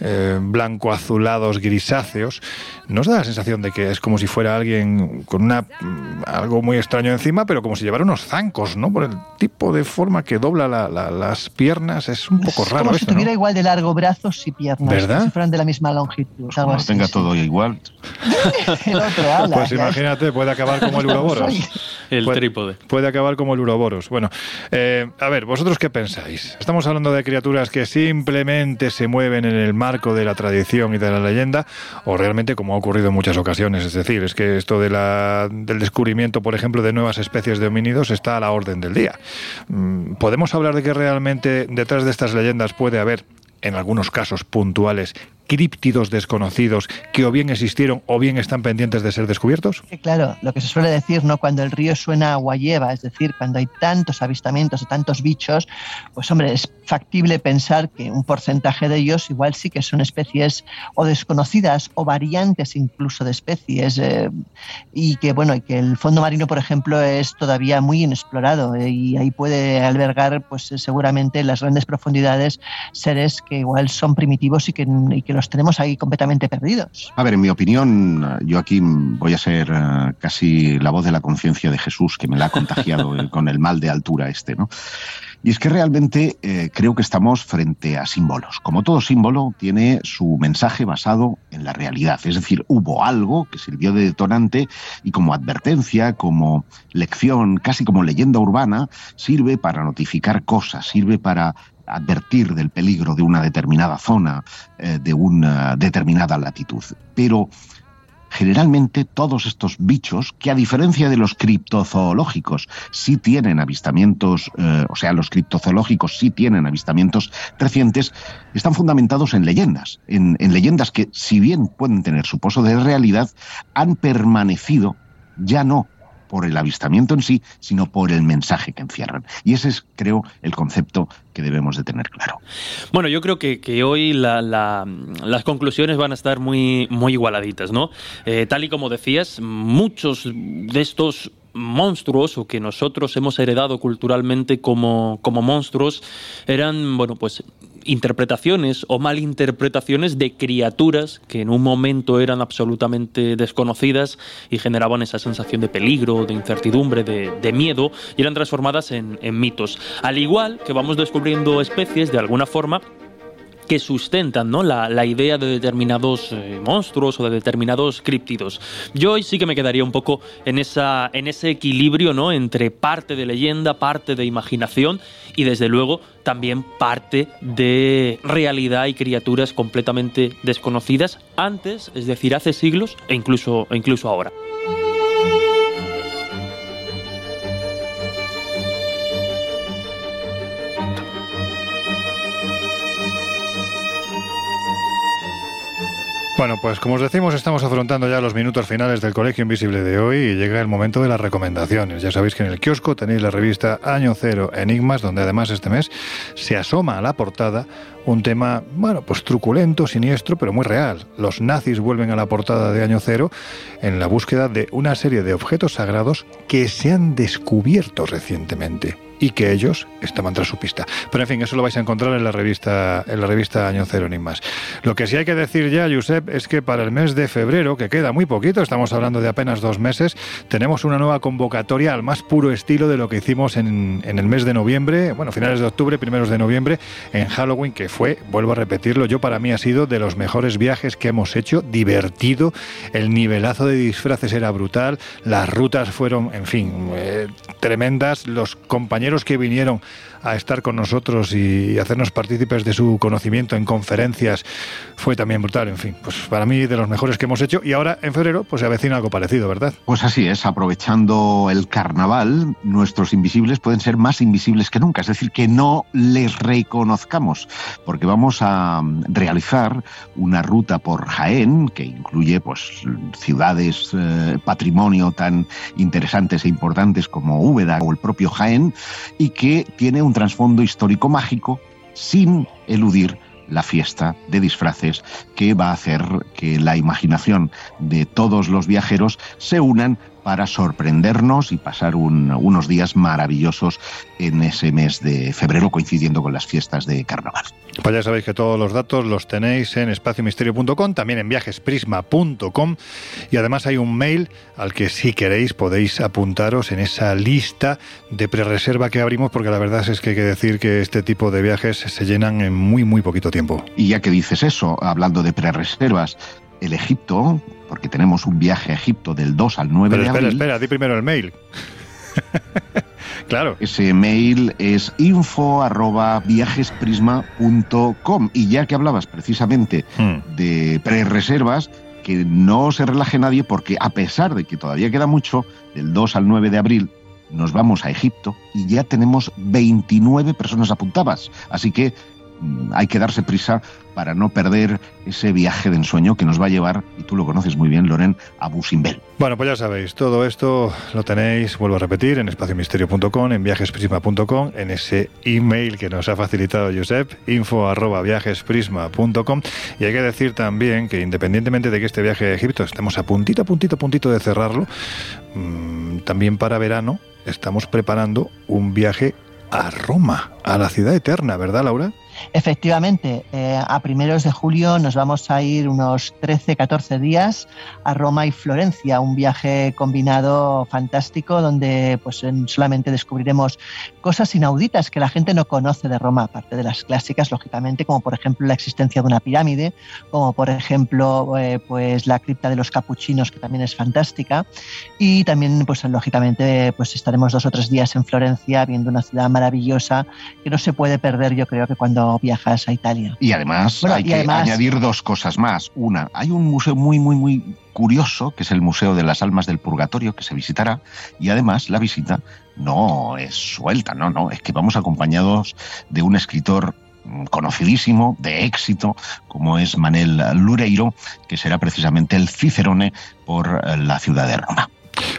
eh, blanco-azulados, grisáceos, ¿no os da la sensación de que es como si fuera alguien con una algo muy extraño encima, pero como si llevara unos zancos, ¿no? Por el tipo de forma que dobla la- la- las piernas, es un poco Es raro como si tuviera igual de largo brazos y piernas, ¿Verdad? si fueran de la misma longitud. Algo Como así, tenga sí. todo igual. El otro, ala, Pues imagínate, puede acabar como el uroboros. el puede, trípode. Puede acabar como el uroboros. Bueno, eh, a ver, ¿vosotros qué pensáis? ¿Estamos hablando de criaturas que simplemente se mueven en el marco de la tradición y de la leyenda? ¿O realmente, como ha ocurrido en muchas ocasiones, es decir, es que esto de la, del descubrimiento, por ejemplo, de nuevas especies de homínidos está a la orden del día? Mm, ¿Podemos hablar de que realmente detrás de estas leyendas puede haber en algunos casos puntuales, críptidos desconocidos que o bien existieron o bien están pendientes de ser descubiertos? Claro, lo que se suele decir, ¿no? Cuando el río suena agua lleva, es decir, cuando hay tantos avistamientos de tantos bichos, pues hombre, es factible pensar que un porcentaje de ellos igual sí que son especies o desconocidas o variantes incluso de especies eh, y que bueno, y que el fondo marino, por ejemplo, es todavía muy inexplorado eh, y ahí puede albergar, pues eh, seguramente en las grandes profundidades seres que igual son primitivos y que, y que los tenemos ahí completamente perdidos. A ver, en mi opinión, yo aquí voy a ser uh, casi la voz de la conciencia de Jesús que me la ha contagiado con el mal de altura este, ¿no? Y es que realmente eh, creo que estamos frente a símbolos. Como todo símbolo, tiene su mensaje basado en la realidad. Es decir, hubo algo que sirvió de detonante y como advertencia, como lección, casi como leyenda urbana, sirve para notificar cosas, sirve para advertir del peligro de una determinada zona, eh, de una determinada latitud. Pero generalmente todos estos bichos, que a diferencia de los criptozoológicos, sí tienen avistamientos, eh, o sea, los criptozoológicos sí tienen avistamientos recientes, están fundamentados en leyendas, en, en leyendas que, si bien pueden tener su pozo de realidad, han permanecido ya no por el avistamiento en sí, sino por el mensaje que encierran. Y ese es, creo, el concepto que debemos de tener claro. Bueno, yo creo que, que hoy la, la, las conclusiones van a estar muy, muy igualaditas, ¿no? Eh, tal y como decías, muchos de estos monstruos o que nosotros hemos heredado culturalmente como, como monstruos eran, bueno, pues interpretaciones o malinterpretaciones de criaturas que en un momento eran absolutamente desconocidas y generaban esa sensación de peligro, de incertidumbre, de, miedo y eran transformadas en mitos. Al igual que vamos descubriendo especies de alguna forma que sustentan ¿no? la, la, idea de determinados eh, monstruos o de determinados críptidos. Yo hoy sí que me quedaría un poco en, esa, en ese equilibrio ¿no? entre parte de leyenda, parte de imaginación y desde luego también parte de realidad y criaturas completamente desconocidas antes, es decir, hace siglos e incluso, e incluso ahora. Bueno, pues como os decimos, estamos afrontando ya los minutos finales del Colegio Invisible de hoy y llega el momento de las recomendaciones. Ya sabéis que en el kiosco tenéis la revista Año Cero Enigmas, donde además este mes se asoma a la portada un tema, bueno, pues truculento, siniestro, pero muy real. Los nazis vuelven a la portada de Año Cero en la búsqueda de una serie de objetos sagrados que se han descubierto recientemente y que ellos estaban tras su pista. Pero en fin, eso lo vais a encontrar en la revista, en la revista Año Cero ni más. Lo que sí hay que decir ya, Josep, es que para el mes de febrero, que queda muy poquito, estamos hablando de apenas dos meses, tenemos una nueva convocatoria al más puro estilo de lo que hicimos en, en el mes de noviembre, bueno, finales de octubre, primeros de noviembre, en Halloween, que fue, vuelvo a repetirlo, yo para mí ha sido de los mejores viajes que hemos hecho, divertido, el nivelazo de disfraces era brutal, las rutas fueron, en fin, eh, tremendas, los compañeros que vinieron a estar con nosotros y hacernos partícipes de su conocimiento en conferencias fue también brutal, en fin, pues para mí de los mejores que hemos hecho y ahora en febrero pues se avecina algo parecido, ¿verdad? Pues así es, aprovechando el carnaval, nuestros invisibles pueden ser más invisibles que nunca, es decir, que no les reconozcamos, porque vamos a realizar una ruta por Jaén que incluye pues ciudades, eh, patrimonio tan interesantes e importantes como Úbeda o el propio Jaén y que tiene un trasfondo histórico mágico sin eludir la fiesta de disfraces que va a hacer que la imaginación de todos los viajeros se unan para sorprendernos y pasar un, unos días maravillosos en ese mes de febrero coincidiendo con las fiestas de carnaval. Pues ya sabéis que todos los datos los tenéis en espaciomisterio.com, también en viajesprisma.com y además hay un mail al que si queréis podéis apuntaros en esa lista de prerreserva que abrimos porque la verdad es que hay que decir que este tipo de viajes se llenan en muy muy poquito tiempo. Y ya que dices eso, hablando de prerreservas, el Egipto, porque tenemos un viaje a Egipto del 2 al 9 Pero de espera, abril. espera, di primero el mail. Claro. Ese mail es info arroba viajesprisma.com. Y ya que hablabas precisamente Mm. de pre-reservas, que no se relaje nadie porque a pesar de que todavía queda mucho, del 2 al 9 de abril nos vamos a Egipto y ya tenemos 29 personas apuntadas. Así que hay que darse prisa para no perder ese viaje de ensueño que nos va a llevar, y tú lo conoces muy bien, Loren, a Busimbel. Bueno, pues ya sabéis, todo esto lo tenéis, vuelvo a repetir, en espaciomisterio.com, en viajesprisma.com, en ese email que nos ha facilitado Josep, info arroba viajesprisma.com. Y hay que decir también que independientemente de que este viaje a Egipto estemos a puntito, puntito, puntito de cerrarlo, mm, también para verano estamos preparando un viaje a Roma, a la ciudad eterna, ¿verdad, Laura? Efectivamente, eh, a primeros de julio nos vamos a ir unos 13, 14 días a Roma y Florencia, un viaje combinado fantástico donde pues en- solamente descubriremos cosas inauditas que la gente no conoce de Roma, aparte de las clásicas, lógicamente, como por ejemplo la existencia de una pirámide, como por ejemplo eh, pues la cripta de los capuchinos, que también es fantástica, y también pues lógicamente pues estaremos dos o tres días en Florencia viendo una ciudad maravillosa que no se puede perder, yo creo que cuando viajas a Italia. Y además Bueno, hay y que además- añadir dos cosas más. Una, hay un museo muy, muy, muy curioso, que es el Museo de las Almas del Purgatorio, que se visitará. Y además la visita no es suelta, no, no, es que vamos acompañados de un escritor conocidísimo, de éxito, como es Manel Lureiro, que será precisamente el Cicerone por eh, la ciudad de Roma.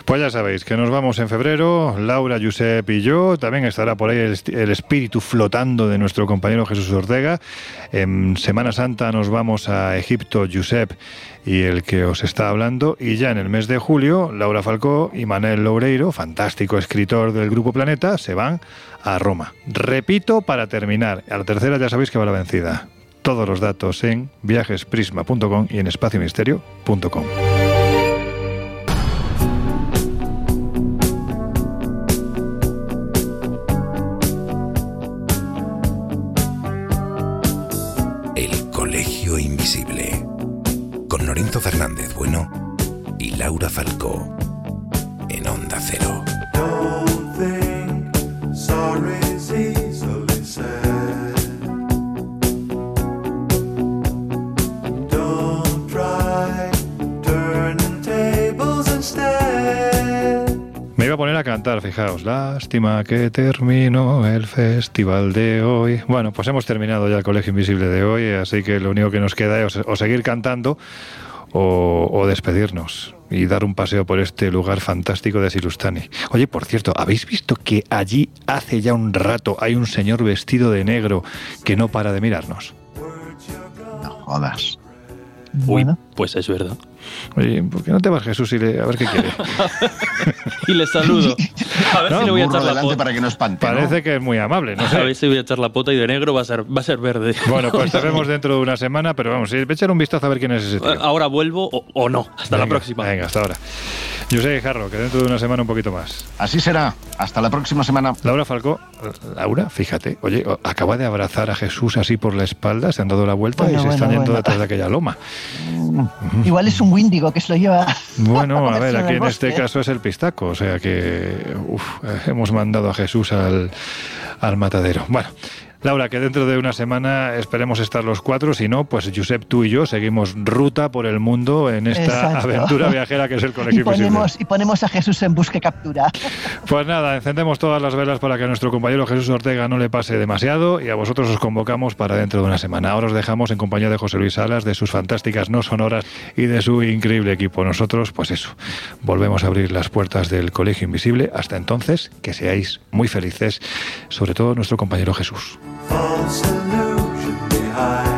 Pues ya sabéis que nos vamos en febrero, Laura, Josep y yo. También estará por ahí el, espíritu flotando de nuestro compañero Jesús Ortega. En Semana Santa nos vamos a Egipto, Josep y el que os está hablando. Y ya en el mes de julio, Laura Falcó y Manel Loureiro, fantástico escritor del Grupo Planeta, se van a Roma. Repito para terminar, a la tercera ya sabéis que va la vencida. Todos los datos en viajesprisma.com y en espaciomisterio.com. Fernández Bueno y Laura Falcó. En Onda Cero. Me iba a poner a cantar, fijaos. Lástima que terminó el festival de hoy. Bueno, pues hemos terminado ya el Colegio Invisible de hoy, así que lo único que nos queda es o seguir cantando o, o despedirnos y dar un paseo por este lugar fantástico de Silustani. Oye, por cierto, ¿habéis visto que allí hace ya un rato hay un señor vestido de negro que no para de mirarnos? No jodas. Uy, Bueno. pues es verdad. Oye, ¿por qué no te vas Jesús y le, a ver qué quiere? Y le saludo. A ver No, si le voy a echar la pota. para que no espante. ¿no? Parece que es muy amable, no A ver si voy a echar la pota y de negro va a ser, va a ser verde. Bueno, pues te vemos dentro de una semana, pero vamos, echar un vistazo a ver quién es ese tío. Ahora vuelvo o, o no. Hasta la próxima. Venga, hasta ahora. Yo sé, Jarro, que dentro de una semana un poquito más. Así será. Hasta la próxima semana. Laura Falcó, Laura, fíjate, oye, acaba de abrazar a Jesús así por la espalda, se han dado la vuelta Bueno, y se bueno, están yendo bueno. detrás de aquella loma. Igual es un Windigo que se lo lleva. Bueno, a ver, aquí en este caso es el pistaco, o sea que uf, hemos mandado a Jesús al, al matadero. Bueno. Laura, que dentro de una semana esperemos estar los cuatro, si no, pues Josep, tú y yo seguimos ruta por el mundo en esta Exacto. aventura viajera que es el Colegio Y Invisible. ponemos, y ponemos a Jesús en busca y captura. Pues nada, encendemos todas las velas para que a nuestro compañero Jesús Ortega no le pase demasiado y a vosotros os convocamos para dentro de una semana. Ahora os dejamos en compañía de José Luis Salas, de sus fantásticas no sonoras y de su increíble equipo. Nosotros, pues eso, volvemos a abrir las puertas del Colegio Invisible. Hasta entonces, que seáis muy felices, sobre todo nuestro compañero Jesús. false illusion behind.